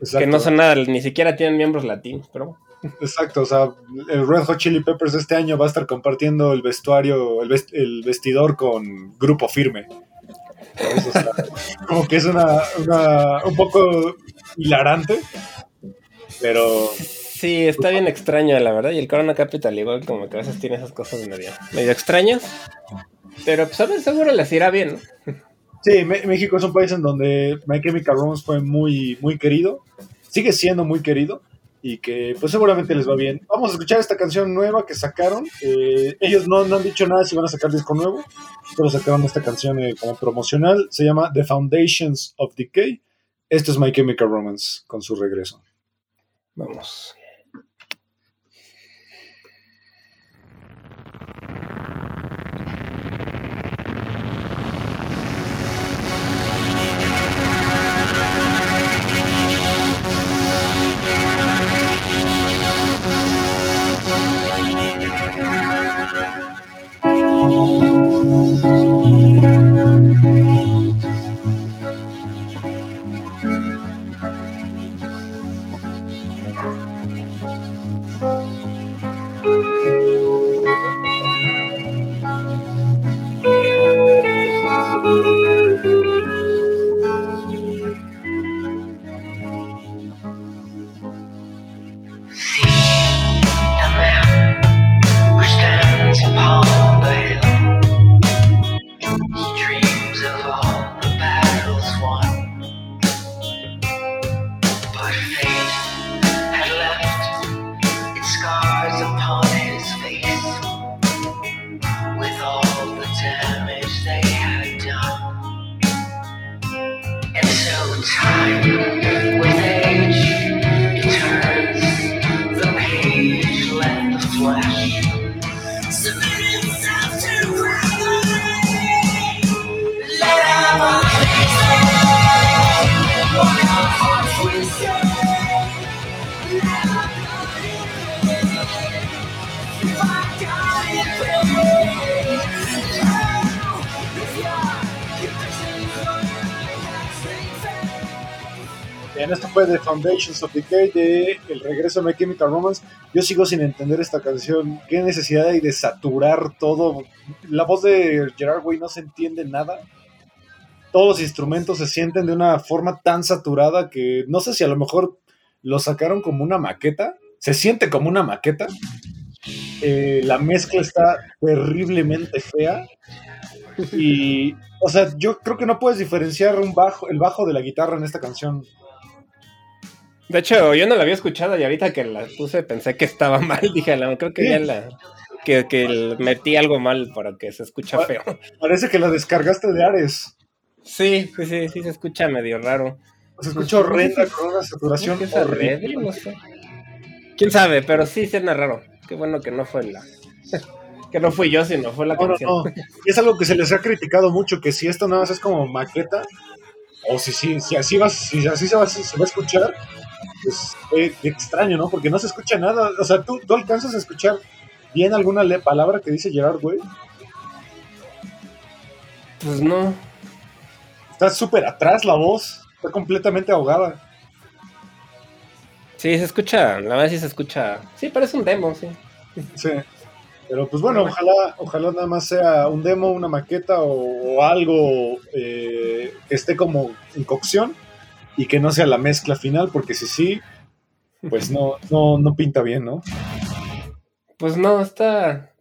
Exacto. que no son nada, ni siquiera tienen miembros latinos, pero Exacto, o sea, el Red Hot Chili Peppers este año va a estar compartiendo el vestuario, el, vest- el vestidor con Grupo Firme. Eso está- [LAUGHS] como que es una, una- un poco hilarante, pero sí, está bien extraño, la verdad. Y el Corona Capital igual como que a veces tiene esas cosas medio, medio extrañas. Pero pues a ver, seguro les irá bien, ¿no? sí, México es un país en donde My Chemical Romance fue muy, muy querido, sigue siendo muy querido y que pues seguramente les va bien. Vamos a escuchar esta canción nueva que sacaron. Eh, ellos no, no han dicho nada si van a sacar disco nuevo, solo sacaron esta canción eh, como promocional. Se llama The Foundations of Decay. Esto es My Chemical Romance con su regreso. Vamos. Esto fue The Foundations of Decay de El regreso de My Chemical Romance. Yo sigo sin entender esta canción. ¿Qué necesidad hay de saturar todo? La voz de Gerard Way no se entiende nada. Todos los instrumentos se sienten de una forma tan saturada que no sé si a lo mejor lo sacaron como una maqueta. Se siente como una maqueta. Eh, la mezcla está terriblemente fea. Y, o sea, yo creo que no puedes diferenciar el bajo de la guitarra en esta canción. De hecho, yo no la había escuchado y ahorita que la puse pensé que estaba mal. [LAUGHS] Dije, "No, creo que ya la. Que, metí algo mal para que se escucha feo. [LAUGHS] Parece que la descargaste de Ares. Sí, sí, sí, sí, se escucha medio raro. Se escucha horrenda con una saturación ¿Qué es horrible. No sé. ¿Quién sabe? Pero sí suena raro. Qué bueno que no fue la. [LAUGHS] que no fui yo, sino fue la No, canción. no. Es algo que se les ha criticado mucho, que si esto nada más es como maqueta, o si, si, si así, vas, si así se va, se va a escuchar, pues eh, extraño, ¿no? Porque no se escucha nada. O sea, ¿tú, tú alcanzas a escuchar bien alguna palabra que dice Gerard Way? Pues no. Está súper atrás la voz, está completamente ahogada. Sí, se escucha. La verdad sí se escucha. Sí, parece un demo, sí. Sí. Pero pues bueno, ojalá, ojalá nada más sea un demo, una maqueta o, o algo eh, que esté como en cocción y que no sea la mezcla final, porque si sí, pues no, no, no pinta bien, ¿no? Pues no, está.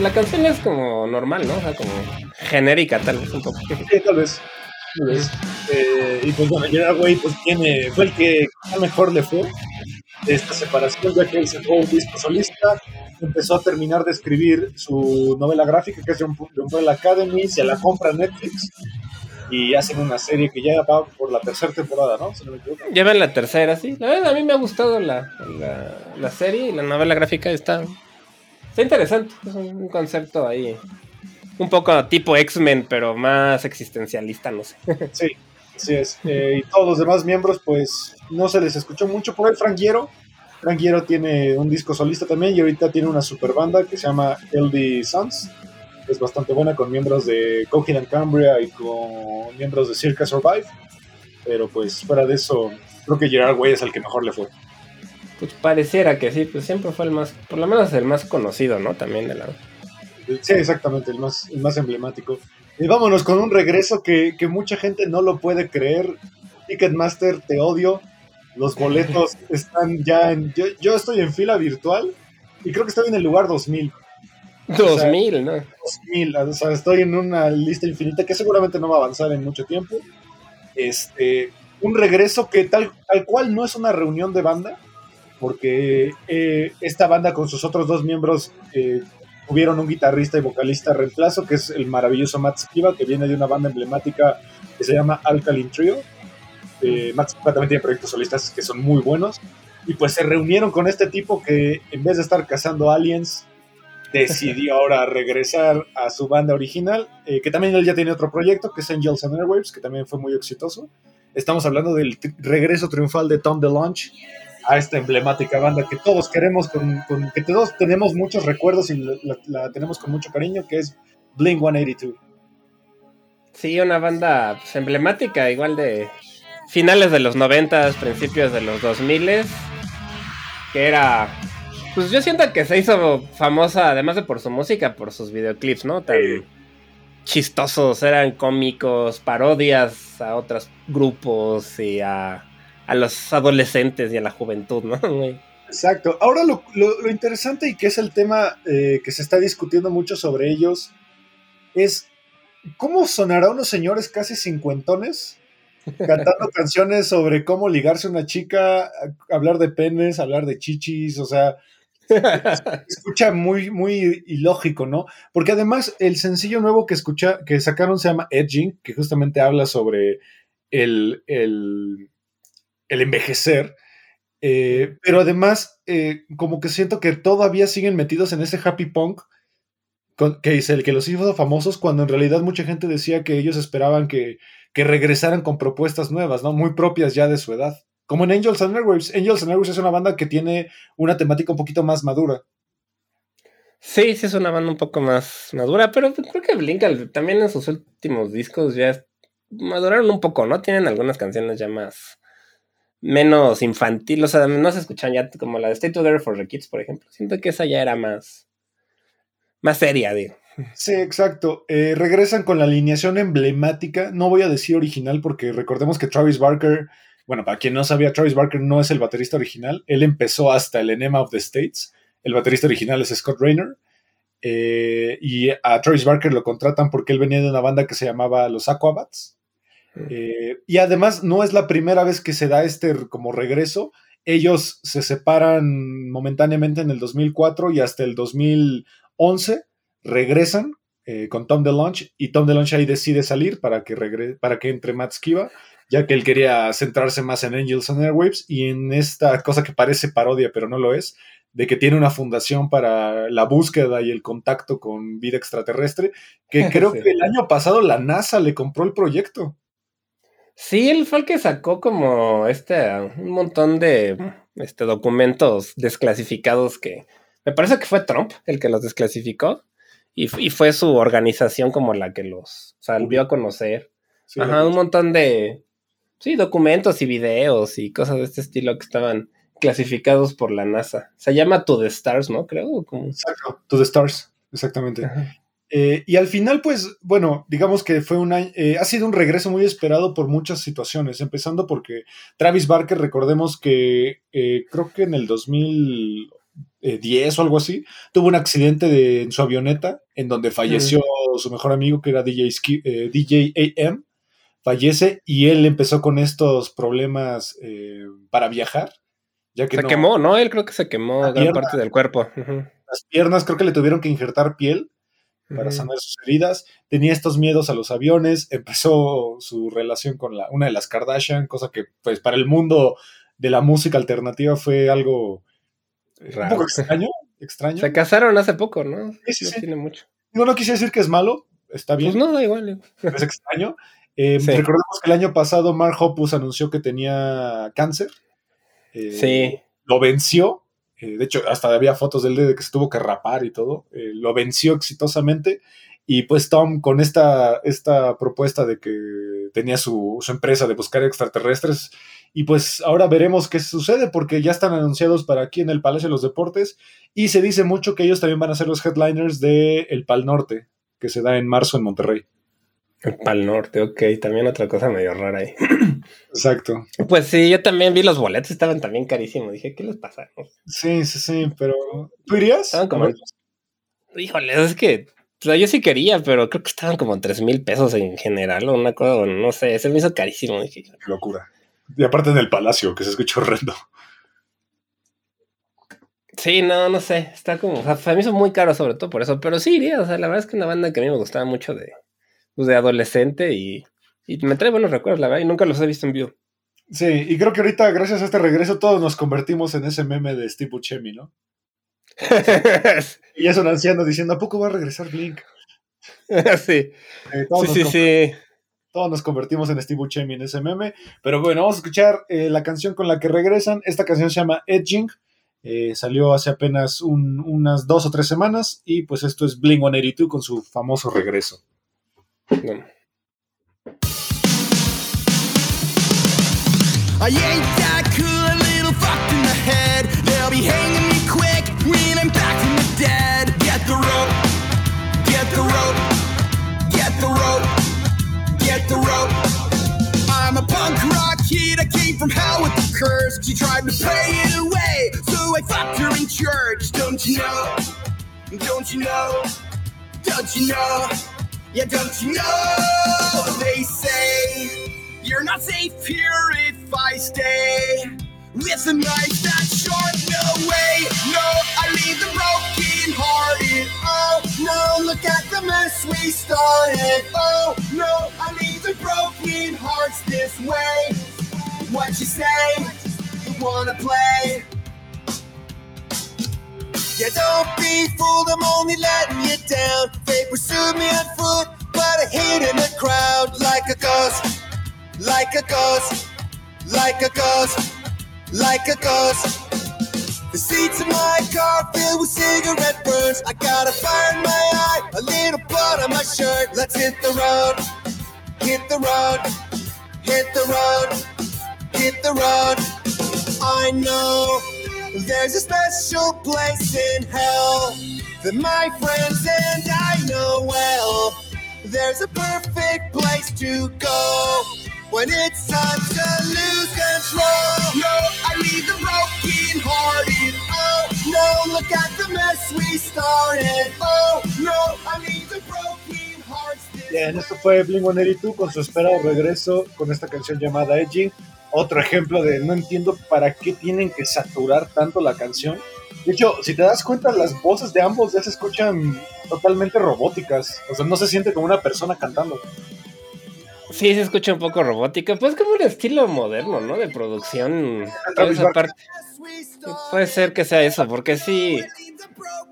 La canción es como normal, ¿no? O sea, como genérica, tal vez un poco. Sí, tal vez. Tal vez. Eh, y pues bueno, Gerard Way pues tiene, fue el que a mejor le fue de esta separación, ya que él sacó un disco solista, empezó a terminar de escribir su novela gráfica, que es de, un, Umbrella Academy, se la compra Netflix y hacen una serie que ya va por la tercera temporada, ¿no? Si no me equivoco. Llevan la tercera, sí. La verdad, a mí me ha gustado la, la, la serie y la novela gráfica está. Está interesante. Es un, concepto ahí. Un poco tipo X-Men, pero más existencialista, no sé. [LAUGHS] Sí, así es. Eh, y todos los demás miembros, pues no se les escuchó mucho por Hierro. Frank Hierro tiene un disco solista también y ahorita tiene una super banda que se llama LD Sons. Que Es bastante buena con miembros de Coheed and Cambria y con miembros de Circa Survive. Pero pues fuera de eso, creo que Gerard Way es el que mejor le fue. Pues pareciera que sí, pues siempre fue el más, por lo menos el más conocido, ¿no? También de la. Sí, exactamente, el más, el más emblemático. Y vámonos con un regreso que, que mucha gente no lo puede creer. Ticketmaster, te odio. Los boletos [LAUGHS] están ya en... Yo, yo estoy en fila virtual y creo que estoy en el lugar 2000. 2000, ¿no? 2000, o sea, estoy en una lista infinita que seguramente no va a avanzar en mucho tiempo. Este, un regreso que tal, tal cual no es una reunión de banda, porque eh, esta banda con sus otros dos miembros eh, tuvieron un guitarrista y vocalista reemplazo, que es el maravilloso Matt Skiba, que viene de una banda emblemática que se llama Alkaline Trio. Eh, Matt Skiba también tiene proyectos solistas que son muy buenos. Y pues se reunieron con este tipo que en vez de estar cazando aliens, decidió ahora regresar a su banda original, eh, que también él ya tiene otro proyecto, que es Angels and Airwaves, que también fue muy exitoso. Estamos hablando del regreso triunfal de Tom DeLonge a esta emblemática banda que todos queremos, con, que todos tenemos muchos recuerdos y la tenemos con mucho cariño, que es Blink 182. Sí, una banda pues, emblemática, igual de finales de los 90, principios de los 2000, que era... Pues yo siento que se hizo famosa, además de por su música, por sus videoclips, ¿no? Tan chistosos, eran cómicos, parodias a otros grupos y a, a los adolescentes y a la juventud, ¿no? [LAUGHS] Exacto. Ahora lo, lo- lo interesante y que es el tema eh, que se está discutiendo mucho sobre ellos es cómo sonará unos señores casi cincuentones cantando [LAUGHS] canciones sobre cómo ligarse a una chica, hablar de penes, hablar de chichis, o sea, [LAUGHS] escucha muy, muy ilógico, ¿no? Porque además el sencillo nuevo que escucha, que sacaron se llama Edging, que justamente habla sobre el, el, el envejecer. Eh, pero además, eh, como que siento que todavía siguen metidos en ese happy punk con- que es el que los hizo famosos cuando en realidad mucha gente decía que ellos esperaban que, que regresaran con propuestas nuevas, ¿no? Muy propias ya de su edad. Como en Angels and Airwaves. Angels and Airwaves es una banda que tiene una temática un poquito más madura. Sí, sí es una banda un poco más madura, pero creo que Blink también en sus últimos discos ya maduraron un poco, ¿no? Tienen algunas canciones ya más menos infantil, o sea, no se escuchan ya como la de Stay Together for the Kids, por ejemplo. Siento que esa ya era más más seria, digo. Sí, exacto. Eh, regresan con la alineación emblemática. No voy a decir original porque recordemos que Travis Barker, bueno, para quien no sabía, Travis Barker no es el baterista original. Él empezó hasta el Enema of the States. El baterista original es Scott Raynor. Eh, y a Travis Barker lo contratan porque él venía de una banda que se llamaba Los Aquabats. Eh, y además no es la primera vez que se da este como regreso. Ellos se separan momentáneamente en el 2004 y hasta el 2011 regresan eh, con Tom DeLonge y Tom DeLonge ahí decide salir para que, regre para que entre Matt Skiba, ya que él quería centrarse más en Angels and Airwaves y en esta cosa que parece parodia, pero no lo es, de que tiene una fundación para la búsqueda y el contacto con vida extraterrestre, que [LAUGHS] creo Sí. que el año pasado la NASA le compró el proyecto. Sí, él fue el que sacó como este un montón de este, documentos desclasificados que me parece que fue Trump el que los desclasificó y, fu- y fue su organización como la que los salió a conocer. Sí, Ajá, un montón de sí, documentos y videos y cosas de este estilo que estaban clasificados por la NASA. Se llama To the Stars, ¿no? Creo. Como... Exacto, To the Stars, exactamente. Eh, y al final, pues, bueno, digamos que fue un año, eh, ha sido un regreso muy esperado por muchas situaciones, empezando porque Travis Barker, recordemos que eh, creo que en el 2010 o algo así, tuvo un accidente de, en su avioneta en donde falleció su mejor amigo que era DJ, DJ AM, fallece y él empezó con estos problemas eh, para viajar. Ya que Se no- quemó, ¿no? Él creo que se quemó gran pierna. parte del cuerpo. Las piernas, creo que le tuvieron que injertar piel para sanar sus heridas. Tenía estos miedos a los aviones, empezó su relación con la, una de las Kardashian, cosa que pues para el mundo de la música alternativa fue algo eh, un Raro. poco extraño. extraño. Se casaron hace poco, ¿no? Sí, sí, no sí. tiene mucho. Digo, no quise decir que es malo, está bien, Pues no, da igual. es extraño. Eh, Sí. Recordemos que el año pasado Mark Hoppus anunció que tenía cáncer. Eh, Sí. Lo venció. eh, de hecho, hasta había fotos de él de que se tuvo que rapar y todo. eh, lo venció exitosamente. Y pues Tom, con esta, esta propuesta de que tenía su, su empresa de buscar extraterrestres, y pues ahora veremos qué sucede, porque ya están anunciados para aquí en el Palacio de los Deportes, y se dice mucho que ellos también van a ser los headliners de El Pal Norte, que se da en marzo en Monterrey. El Pal Norte, ok. También otra cosa medio rara ahí. [CLEARS THROAT] Exacto. Pues sí, yo también vi los boletos, estaban también carísimos. Dije, ¿qué les pasa? Sí, sí, sí, pero ¿tú irías? Estaban como... Híjole, es que... O sea, yo sí quería, pero creo que estaban como tres mil pesos en general o una cosa, no sé, se me hizo carísimo. Dije, Qué locura. Y aparte en el palacio, que se escucha horrendo. sí, no, no sé, está como, o sea, se me hizo muy caro sobre todo por eso, pero sí iría, o sea, la verdad es que una banda que a mí me gustaba mucho de, pues, de adolescente y, y me trae buenos recuerdos, la verdad, y nunca los he visto en vivo. Sí, y creo que ahorita, gracias a este regreso, todos nos convertimos en ese meme de Steve Buscemi, ¿no? [LAUGHS] Y es un anciano diciendo, ¿a poco va a regresar Blink? [LAUGHS] sí, Eh, sí, sí, sí. todos nos convertimos en Steve Buscemi en ese meme. Pero bueno, vamos a escuchar eh, la canción con la que regresan. Esta canción se llama Edging. Eh, salió hace apenas un- unas dos o tres semanas y pues esto es Blink 182 con su famoso regreso. No. I ain't that cool, a little fucked in the head. They'll be hanging me quick when I'm back from the dead. Get the rope, get the rope, get the rope, get the rope. I'm a punk rock kid, I came from hell with the curse. She tried to pray it away, so I fucked her in church. Don't you know? Don't you know? Don't you know? Yeah, don't you know? They say you're not safe here if I stay with a knife that's sharp. No way, no, I leave the broken hearted. Oh no, look at the mess we started. Oh no, I leave the broken hearts this way. What you say? You wanna play? Yeah, don't be fooled, I'm only letting you down. They pursued me on foot, but I hid in the crowd like a ghost, like a ghost, like a ghost, like a ghost. The seats of my car filled with cigarette burns. I got a fire in my eye, a little blood on my shirt. Let's hit the road, hit the road, hit the road, hit the road. I know there's a special place in hell that my friends and I know well. There's a perfect place to go when it's time to lose control. No, I need the broken hearted. Oh no, look at the mess we started. Oh no, I need the broken hearts. Bien, esto fue Blink 182 con su esperado regreso con esta canción llamada Edgy. Otro ejemplo de no entiendo para qué tienen que saturar tanto la canción. De hecho, si te das cuenta, las voces de ambos ya se escuchan totalmente robóticas. O sea, no se siente como una persona cantando. Sí, se escucha un poco robótica, pues como un estilo moderno, ¿no? De producción. Esa parte. Puede ser que sea eso, porque sí,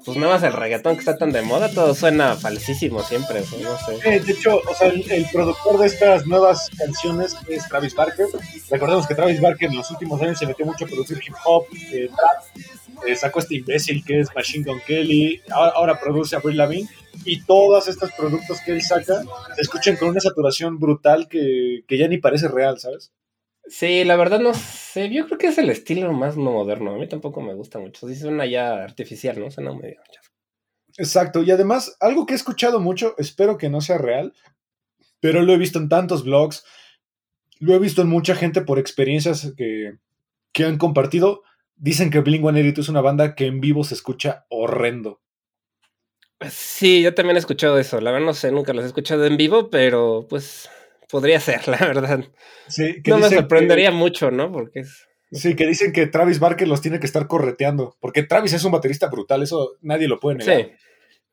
pues nada más el reggaetón que está tan de moda, todo suena falsísimo siempre, no sé. Eh, de hecho, o sea, el, el productor de estas nuevas canciones es Travis Barker. Recordemos que Travis Barker en los últimos años se metió mucho a producir hip hop, eh, trap. Eh, sacó este imbécil que es Machine Gun Kelly. Ahora, ahora produce a Avril Lavigne. Y todos estos productos que él saca se escuchan con una saturación brutal que, que ya ni parece real, ¿sabes? Sí, la verdad no sé, yo creo que es el estilo más no moderno, a mí tampoco me gusta mucho, sí suena ya artificial, ¿no? Suena medio. Exacto, y además, algo que he escuchado mucho, espero que no sea real, pero lo he visto en tantos blogs, lo he visto en mucha gente por experiencias que, que han compartido. Dicen que Blink 182 es una banda que en vivo se escucha horrendo. Sí, yo también he escuchado eso, la verdad no sé, nunca los he escuchado en vivo, pero pues podría ser, [LAUGHS] la verdad. Sí, que No me sorprendería mucho, ¿no? Porque es... sí, que dicen que Travis Barker los tiene que estar correteando, porque Travis es un baterista brutal, eso nadie lo puede negar. Sí,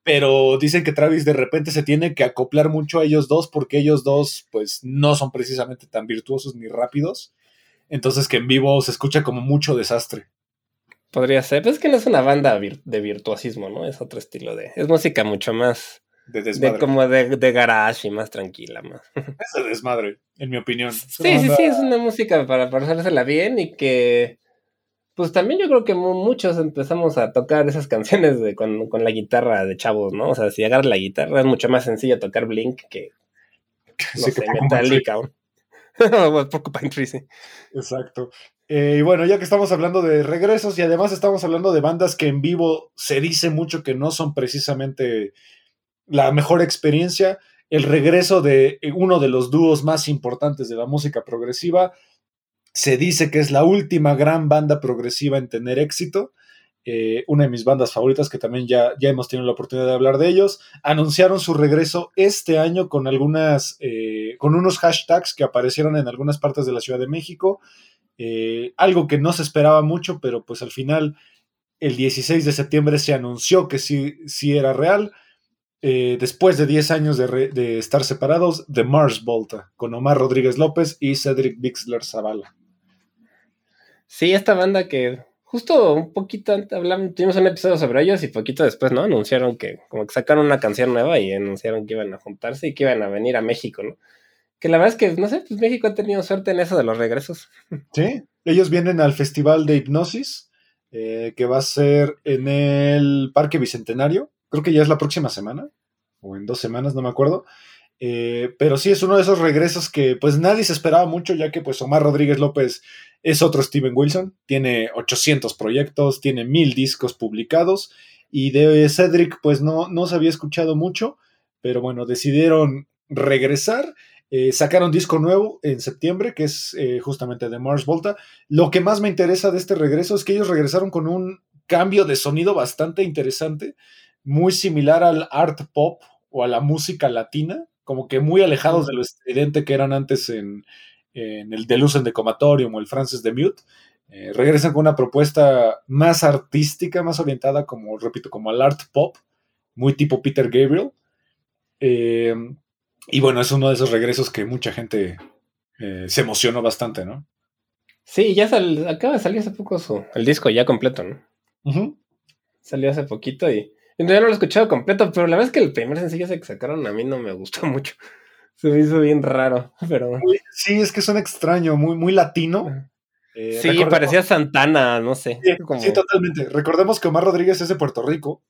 Pero dicen que Travis de repente se tiene que acoplar mucho a ellos dos, porque ellos dos, pues, no son precisamente tan virtuosos ni rápidos. Entonces que en vivo se escucha como mucho desastre. podría ser, pero es que no es una banda vir- de virtuosismo, ¿no? Es otro estilo de... Es música mucho más... De De, desmadre. como de, de garage y más tranquila, más. [LAUGHS] Es de desmadre, en mi opinión. Sí, sí, sí, es una música para pasársela bien y que, pues también yo creo que mu- muchos empezamos a tocar esas [LAUGHS] canciones de, con, con la guitarra de chavos, ¿no? O sea, si agarras la guitarra es mucho más sencillo tocar Blink que, [LAUGHS] no Sí, sé, que Metallica. Porcupine Tree, sí. Exacto. Eh, y bueno, ya que estamos hablando de regresos y además estamos hablando de bandas que en vivo se dice mucho que no son precisamente la mejor experiencia, el regreso de uno de los dúos más importantes de la música progresiva, se dice que es la última gran banda progresiva en tener éxito. Eh, una de mis bandas favoritas, que también ya, ya hemos tenido la oportunidad de hablar de ellos, anunciaron su regreso este año con algunas, eh, con unos hashtags que aparecieron en algunas partes de la Ciudad de México. Eh, algo que no se esperaba mucho, pero pues al final, el 16 de septiembre se anunció que sí, sí era real. Eh, después de 10 años de, re- de estar separados, The Mars Volta, con Omar Rodríguez López y Cedric Bixler Zavala. Sí, esta banda que justo un poquito antes hablamos, tuvimos un episodio sobre ellos y poquito después, ¿no? Anunciaron que como que sacaron una canción nueva y anunciaron que iban a juntarse y que iban a venir a México, ¿no? Que la verdad es que, no sé, pues México ha tenido suerte en eso de los regresos. [LAUGHS] ¿Sí? Ellos vienen al Festival de Hipnosis eh, que va a ser en el Parque Bicentenario. Creo que ya es la próxima semana, o en dos semanas, no me acuerdo. Eh, pero sí es uno de esos regresos que pues nadie se esperaba mucho, ya que pues Omar Rodríguez López es otro Steven Wilson, tiene 800 proyectos, tiene mil discos publicados y de Cedric pues no, no se había escuchado mucho, pero bueno, decidieron regresar. eh, sacaron disco nuevo en septiembre, que es eh, justamente de Mars Volta. Lo que más me interesa de este regreso es que ellos regresaron con un cambio de sonido bastante interesante, muy similar al art pop o a la música latina, como que muy alejados de lo estridente que eran antes en, en el Delusion de Comatorium o el Francis de Mute. Eh, regresan con una propuesta más artística, más orientada, como repito, como al art pop, muy tipo Peter Gabriel. Eh, y bueno, es uno de esos regresos que mucha gente eh, se emocionó bastante, ¿no? Sí, ya sal- acaba de salir hace poco su, el disco ya completo, ¿no? Salió hace poquito y yo no lo he escuchado completo, pero la verdad es que el primer sencillo que sacaron a mí no me gustó [LAUGHS] mucho. Se me hizo bien raro, pero... Sí, es que suena extraño, muy, muy latino. Eh, Sí, recordemos- parecía Santana, no sé. Sí, como- sí, totalmente. Recordemos que Omar Rodríguez es de Puerto Rico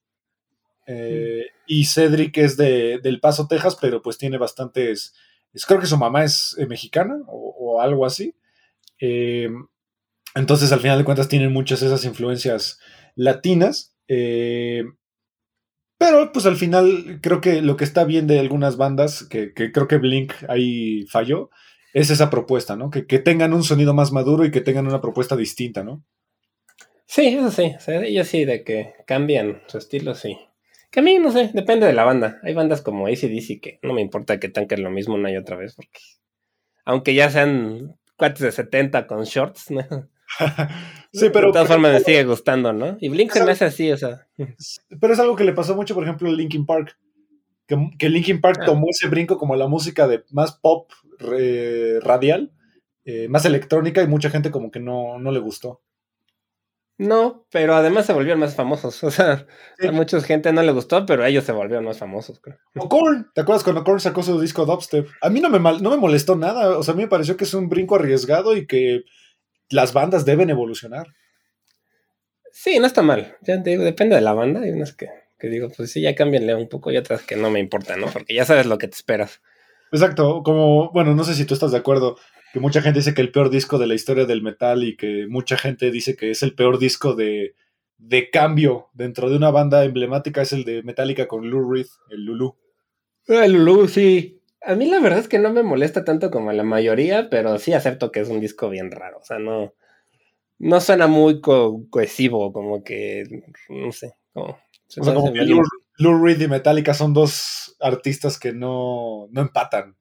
eh, y Cedric es de, del Paso, Texas, pero pues tiene bastantes. es- creo que su mamá es eh, mexicana o, o algo así. Eh, entonces, al final de cuentas, tienen muchas esas influencias latinas. eh, pero pues al final creo que lo que está bien de algunas bandas, que, creo que Blink ahí falló, es esa propuesta, ¿no? Que, que tengan un sonido más maduro y que tengan una propuesta distinta, ¿no? Sí, eso sí. O sea, ellos sí, de que cambian su estilo, sí. Que a mí, no sé, depende de la banda. Hay bandas como ACDC que no me importa que tanquen lo mismo una y otra vez, porque aunque ya sean cuates de 70 con shorts, [LAUGHS] ¿no? [LAUGHS] sí, pero, de todas formas me sigue gustando, ¿no? Y Blink se me hace así, o sea. [LAUGHS] pero es algo que le pasó mucho, por ejemplo, a Linkin Park. Que, que Linkin Park Ah. tomó ese brinco como la música de más pop eh, radial, eh, más electrónica, y mucha gente como que no, no le gustó. No, pero además se volvieron más famosos. [LAUGHS] O sea, Sí. a mucha gente no le gustó, pero ellos se volvieron más famosos, creo. O Korn, ¿te acuerdas cuando Korn sacó su disco Dubstep? A mí no me, mal- no me molestó nada, o sea, a mí me pareció que es un brinco arriesgado y que las bandas deben evolucionar. Sí, no está mal. Ya te digo, depende de la banda. Hay unas que, que digo, pues sí, ya cámbienle un poco y otras que no me importan, ¿no? Porque ya sabes lo que te esperas. Exacto, como, bueno, no sé si tú estás de acuerdo, que mucha gente dice que el peor disco de la historia del metal y que mucha gente dice que es el peor disco de, de cambio dentro de una banda emblemática es el de Metallica con Lou Reed, el Lulu. El Lulu, sí. A mí la verdad es que no me molesta tanto como a la mayoría, pero sí acepto que es un disco bien raro. O sea, no, no suena muy co- cohesivo, como que, no sé. Como, se O sea, me como que Lou, Lou Reed y Metallica son dos artistas que no, no empatan.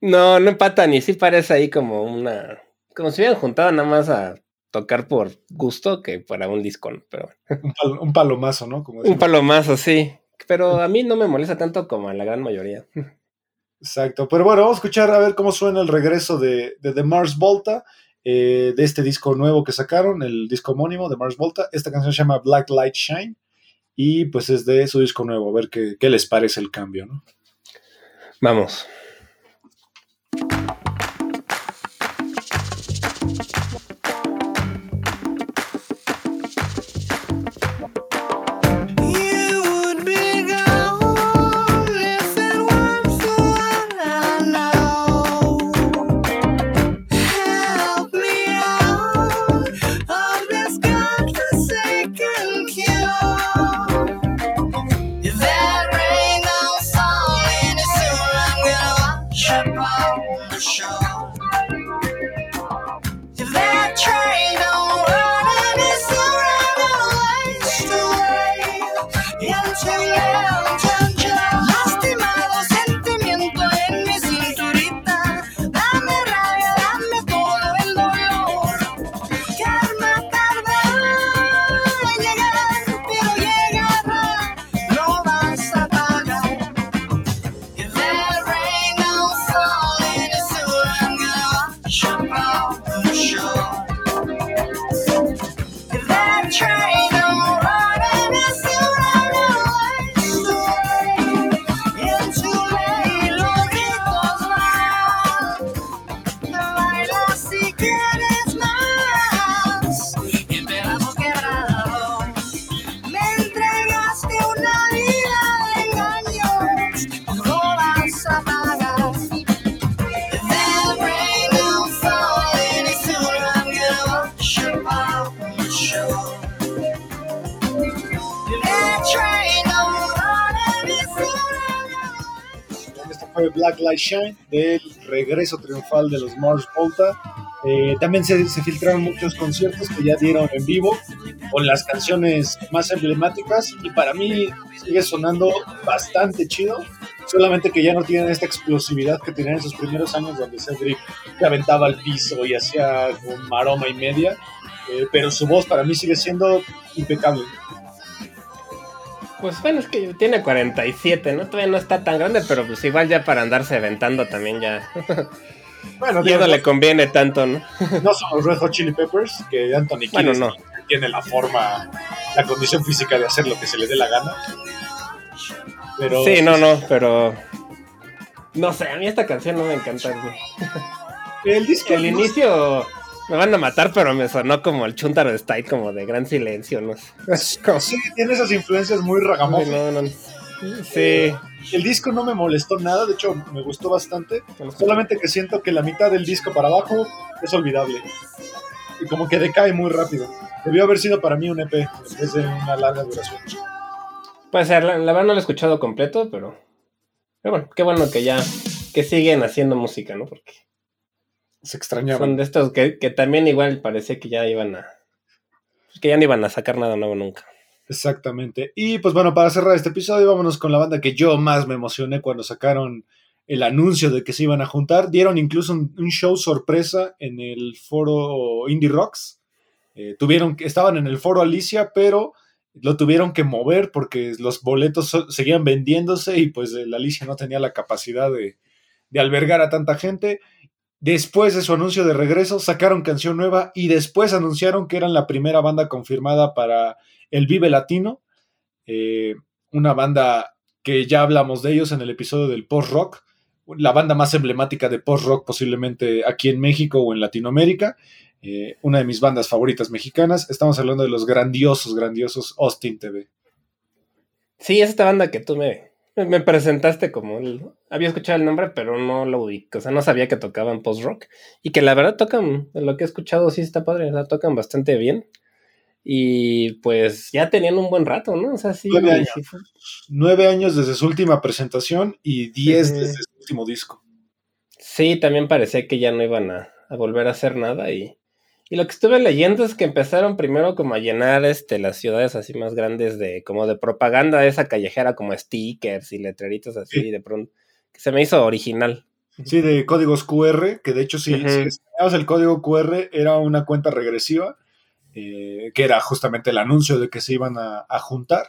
No, no empatan y sí parece ahí como una... Como si hubieran juntado nada más a tocar por gusto que para un disco, ¿no? Pero [LAUGHS] Un, pal- un palomazo, ¿no? Como un palomazo, sí. Pero a mí no me molesta tanto como a la gran mayoría. [LAUGHS] Exacto. Pero bueno, vamos a escuchar a ver cómo suena el regreso de, de The Mars Volta, eh, de este disco nuevo que sacaron, el disco homónimo de Mars Volta. Esta canción se llama Black Light Shine y pues es de su disco nuevo, a ver qué, qué les parece el cambio, ¿no? Vamos. Light Shine, del regreso triunfal de los Mars Volta. Eh, también se, se filtraron muchos conciertos que ya dieron en vivo con las canciones más emblemáticas y para mí sigue sonando bastante chido, solamente que ya no tienen esta explosividad que tenían en sus primeros años donde Cedric se aventaba al piso y hacía un maroma y media, eh, pero su voz para mí sigue siendo impecable. Pues bueno, es que tiene 47, ¿no? Todavía no está tan grande, pero pues igual ya para andarse aventando también ya. [LAUGHS] Bueno, ya no le conviene tanto, ¿no? [LAUGHS] no son los Red Hot Chili Peppers, que Anthony Bueno, no. tiene la forma, la condición física de hacer lo que se le dé la gana. Pero Sí, no, no, pero. No sé, a mí esta canción no me encanta. El disco El no- inicio me van a matar, pero me sonó como el Chuntaro Style, como de gran silencio, no. [LAUGHS] Como- Sí, tiene esas influencias muy ragamuffin. no, no, no. Sí. El disco no me molestó nada, de hecho me gustó bastante. Solamente que siento que la mitad del disco para abajo es olvidable. Y como que decae muy rápido. Debió haber sido para mí un EP en vez de una larga duración. Puede ser, la, la verdad no lo he escuchado completo, pero. Pero bueno, qué bueno que ya. Que siguen haciendo música, ¿no? Porque Se extrañaba. son de estos que, que también igual parecía que ya iban a. Que ya no iban a sacar nada nuevo nunca. Exactamente. Y pues bueno, para cerrar este episodio, vámonos con la banda que yo más me emocioné cuando sacaron el anuncio de que se iban a juntar. Dieron incluso un, un show sorpresa en el foro Indie Rocks. Eh, tuvieron, estaban en el foro Alicia, pero lo tuvieron que mover porque los boletos so- seguían vendiéndose y pues el Alicia no tenía la capacidad de, de albergar a tanta gente. Después de su anuncio de regreso, sacaron canción nueva y después anunciaron que eran la primera banda confirmada para el Vive Latino, eh, una banda que ya hablamos de ellos en el episodio del post-rock, la banda más emblemática de post-rock posiblemente aquí en México o en Latinoamérica, eh, una de mis bandas favoritas mexicanas. Estamos hablando de los grandiosos, grandiosos Austin TV. Sí, es esta banda que tú me, me presentaste como el, había escuchado el nombre, pero no lo ubico. O sea, no sabía que tocaban post-rock. Y que la verdad tocan, de lo que he escuchado, sí está padre. Sea, tocan bastante bien. Y pues ya tenían un buen rato, ¿no? O sea, sí. Nueve años. sí fue- Nueve años desde su última presentación y diez desde su último disco. Sí, también parecía que ya no iban a, a volver a hacer nada. Y, y lo que estuve leyendo es que empezaron primero como a llenar este, las ciudades así más grandes de como de propaganda esa callejera, como stickers y letreritos así, Sí. de pronto. Que se me hizo original. Sí, de códigos QR, que de hecho si, escaneabas el código QR era una cuenta regresiva, eh, que era justamente el anuncio de que se iban a, a juntar.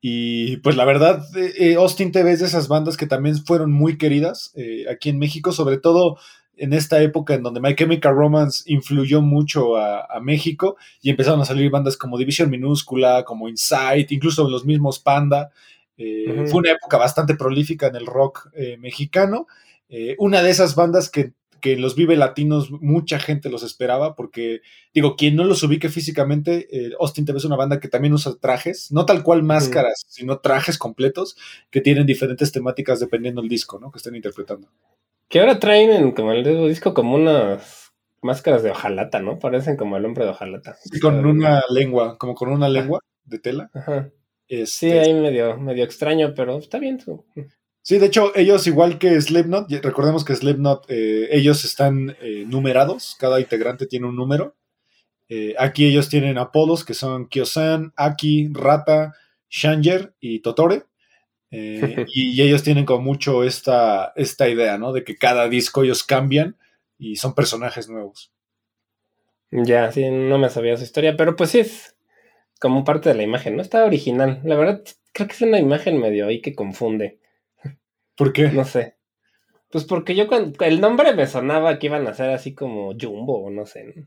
Y pues la verdad, eh, eh, Austin TV es de esas bandas que también fueron muy queridas eh, aquí en México, sobre todo en esta época en donde My Chemical Romance influyó mucho a, a México y empezaron a salir bandas como División Minúscula, como Insight, incluso los mismos Panda. Eh. Fue una época bastante prolífica en el rock eh, mexicano. Eh, una de esas bandas que, que en los Vive Latinos mucha gente los esperaba, porque, digo, quien no los ubique físicamente, Austin TV es una banda que también usa trajes, no tal cual máscaras, sino trajes completos que tienen diferentes temáticas dependiendo del disco, ¿no? Que estén interpretando. Que ahora traen en como el nuevo disco como unas máscaras de hojalata, ¿no? Parecen como el hombre de hojalata. Y con una lengua, como con una lengua de tela. Ajá. Sí, Este, ahí medio, medio extraño, pero está bien. tú. Sí, de hecho, ellos, igual que Slipknot, recordemos que Slipknot, eh, ellos están eh, numerados, cada integrante tiene un número. Eh, aquí ellos tienen apodos que son Kyosan, Aki, Rata, Shanger y Totore. Eh, [LAUGHS] y, ellos tienen como mucho esta, esta idea, ¿no? De que cada disco ellos cambian y son personajes nuevos. Ya, sí, no me sabía su historia, pero pues sí es como parte de la imagen, ¿no? Está original. La verdad, creo que es una imagen medio ahí que confunde. ¿Por qué? No sé. Pues porque yo cuando el nombre me sonaba que iban a ser así como Jumbo o no sé. ¿no?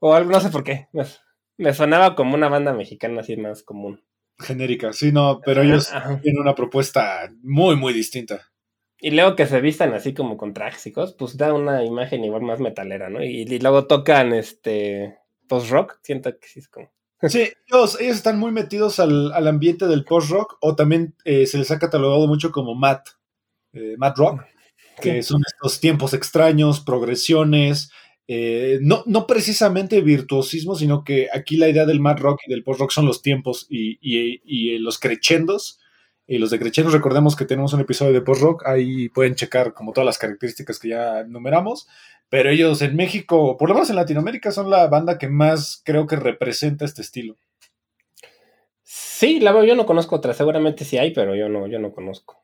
O algo, no sé por qué. Me, me sonaba como una banda mexicana así más común. Genérica, sí, no, pero ellos Ajá. tienen una propuesta muy, muy distinta. Y luego que se vistan así como con cosas, pues da una imagen igual más metalera, ¿no? Y, y luego tocan este post-rock, siento que sí es como... Sí, ellos, ellos están muy metidos al, al ambiente del post-rock o también eh, se les ha catalogado mucho como Matt, eh, Matt Rock, que son estos tiempos extraños, progresiones, eh, no, no precisamente virtuosismo, sino que aquí la idea del Matt Rock y del post-rock son los tiempos y, y- y los crescendos Y los de Crecheros, recordemos que tenemos un episodio de post rock, ahí pueden checar como todas las características que ya enumeramos. Pero ellos en México, por lo menos en Latinoamérica, son la banda que más creo que representa este estilo. Sí, la verdad, yo no conozco otra, seguramente sí hay, pero yo no, yo no conozco.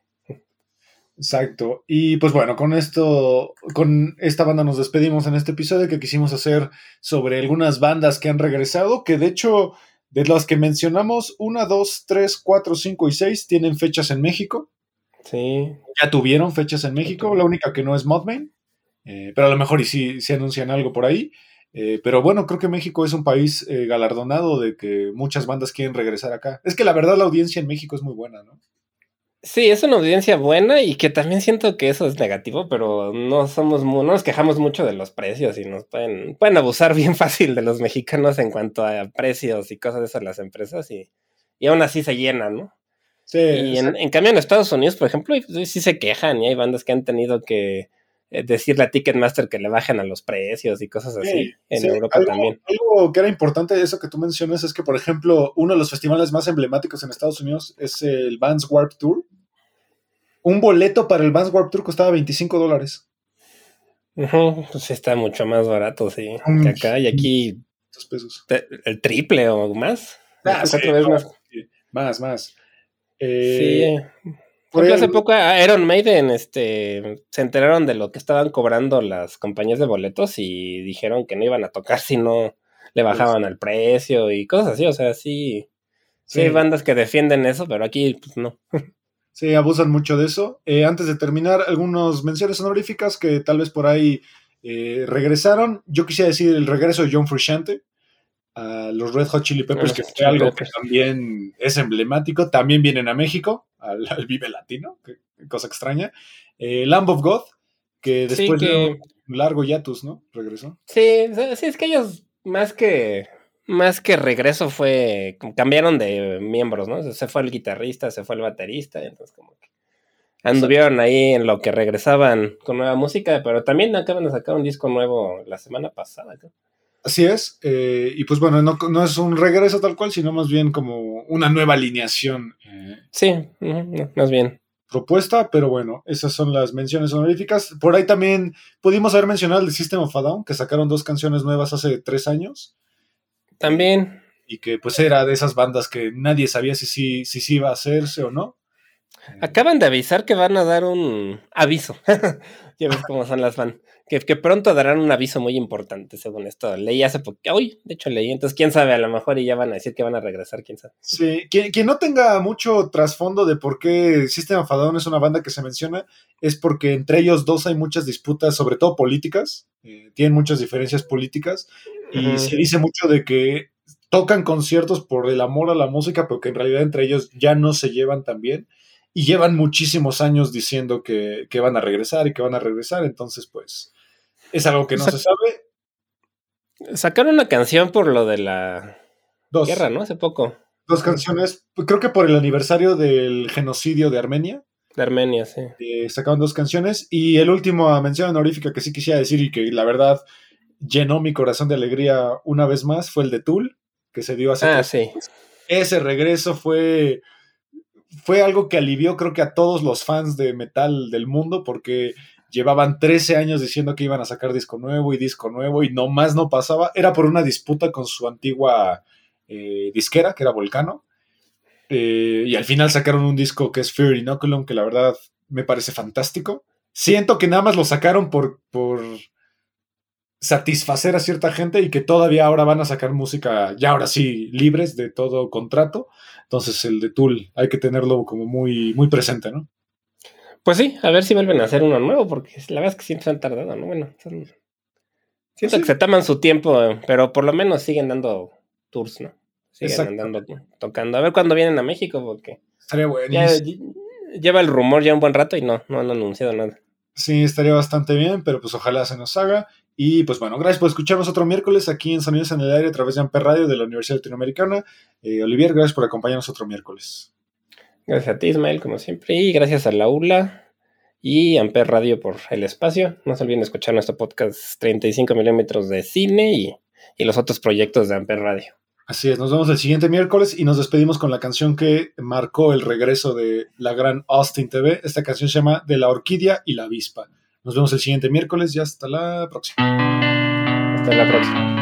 Exacto. Y pues bueno, con esto, con esta banda nos despedimos en este episodio que quisimos hacer sobre algunas bandas que han regresado, que de hecho, de las que mencionamos, una, dos, tres, cuatro, cinco y seis tienen fechas en México. Sí. Ya tuvieron fechas en México, la única que no es Modmain, eh, pero a lo mejor y sí, sí anuncian algo por ahí. Eh, pero bueno, creo que México es un país eh, galardonado de que muchas bandas quieren regresar acá. Es que la verdad la audiencia en México es muy buena, ¿no? Sí, es una audiencia buena y que también siento que eso es negativo, pero no somos no nos quejamos mucho de los precios y nos pueden, pueden abusar [LAUGHS] bien fácil de los mexicanos en cuanto a precios y cosas de esas las empresas y, y aún así se llenan, ¿no? Sí, Y en, en cambio en Estados Unidos, por ejemplo, y- sí se quejan y hay bandas que han tenido que decirle a Ticketmaster que le bajen a los precios y cosas así. Sí, en sí. Europa algo, también. algo que era importante de eso que tú mencionas es que, por ejemplo, uno de los festivales más emblemáticos en Estados Unidos es el Vans Warp Tour. Un boleto para el Vans Warp Tour costaba 25 dólares. Ujú, pues sí está mucho más barato, sí, Mm. que acá y aquí Dos pesos. el triple o más. Ah, sí, no, más. sí, Más, más. Eh, sí. Por Por ejemplo, hace poco a Iron Maiden este, se enteraron de lo que estaban cobrando las compañías de boletos y dijeron que no iban a tocar si no le bajaban al precio y cosas así. O sea, sí, sí, Sí. hay bandas que defienden eso, pero aquí pues, no. Sí, abusan mucho de eso. Eh, antes de terminar, algunas menciones honoríficas que tal vez por ahí eh, regresaron. Yo quisiera decir el regreso de John Frusciante a los Red Hot Chili Peppers, que fue algo que también es emblemático. También vienen a México, al, al Vive Latino, que, cosa extraña. Eh, Lamb of God, que Sí, después de un largo hiatus, ¿no? Regresó. sí, sí, sí, es que ellos más que más que regreso fue cambiaron de miembros, ¿no? Se fue el guitarrista, se fue el baterista, entonces como que anduvieron ahí en lo que regresaban con nueva música, pero también acaban de sacar un disco nuevo la semana pasada. creo. Así es. eh, y pues bueno, no, no es un regreso tal cual, sino más bien como una nueva alineación. eh, Sí, más bien. propuesta, pero bueno, esas son las menciones honoríficas. Por ahí también pudimos haber mencionado el System of a Down, que sacaron dos canciones nuevas hace tres años También, y que pues era de esas bandas que nadie sabía si sí si, si iba a hacerse o no. acaban de avisar que van a dar un aviso. [LAUGHS] ya ves cómo son las fans. Que, que pronto darán un aviso muy importante, según esto. Leí hace poco. Hoy, de hecho, leí. Entonces, quién sabe, a lo mejor y ya van a decir que van a regresar, quién sabe. Sí, quien, quien no tenga mucho trasfondo de por qué System of a Down es una banda que se menciona, es porque entre ellos dos hay muchas disputas, sobre todo políticas, eh, tienen muchas diferencias políticas, y se dice mucho de que tocan conciertos por el amor a la música, pero que en realidad entre ellos ya no se llevan tan bien, y llevan muchísimos años diciendo que, que van a regresar y que van a regresar, entonces pues es algo que no Sa- se sabe. Sacaron una canción por lo de la Dos, guerra, ¿no? Hace poco. dos canciones, creo que por el aniversario del genocidio de Armenia. De Armenia, sí. Eh, sacaron dos canciones y el último mención honorífica que sí quisiera decir y que la verdad llenó mi corazón de alegría una vez más fue el de Tool, que se dio hace Ah, sí. años. Ese regreso fue, fue algo que alivió creo que a todos los fans de metal del mundo porque llevaban 13 años diciendo que iban a sacar disco nuevo y disco nuevo y nomás no pasaba. Era por una disputa con su antigua eh, disquera, que era Volcano. Eh, y al final sacaron un disco que es Fear Inoculum, que la verdad me parece fantástico. Siento que nada más lo sacaron por, por satisfacer a cierta gente y que todavía ahora van a sacar música, ya ahora sí, libres de todo contrato. Entonces el de Tool hay que tenerlo como muy, muy presente, ¿no? Pues sí, a ver si vuelven a hacer uno nuevo, porque la verdad es que siempre se han tardado, ¿no? Bueno, son- siento Sí. que se toman su tiempo, pero por lo menos siguen dando tours, ¿no? Siguen Exacto. andando tocando. A ver cuándo vienen a México, porque Estaría ya buenísimo. ll- lleva el rumor ya un buen rato y no, no han anunciado nada. Sí, estaría bastante bien, pero pues ojalá se nos haga. Y pues bueno, gracias por escucharnos otro miércoles aquí en Sonidos en el Aire a través de Amper Radio de la Universidad Latinoamericana. Eh, Olivier, gracias por acompañarnos otro miércoles. Gracias a ti, Ismael, como siempre, y gracias a la ULA y Amper Radio por el espacio. No se olviden escuchar nuestro podcast 35 milímetros de cine y, y los otros proyectos de Amper Radio. Así es, nos vemos el siguiente miércoles y nos despedimos con la canción que marcó el regreso de la gran Austin TV. Esta canción se llama De la Orquídea y la Avispa. Nos vemos el siguiente miércoles y hasta la próxima. Hasta la próxima.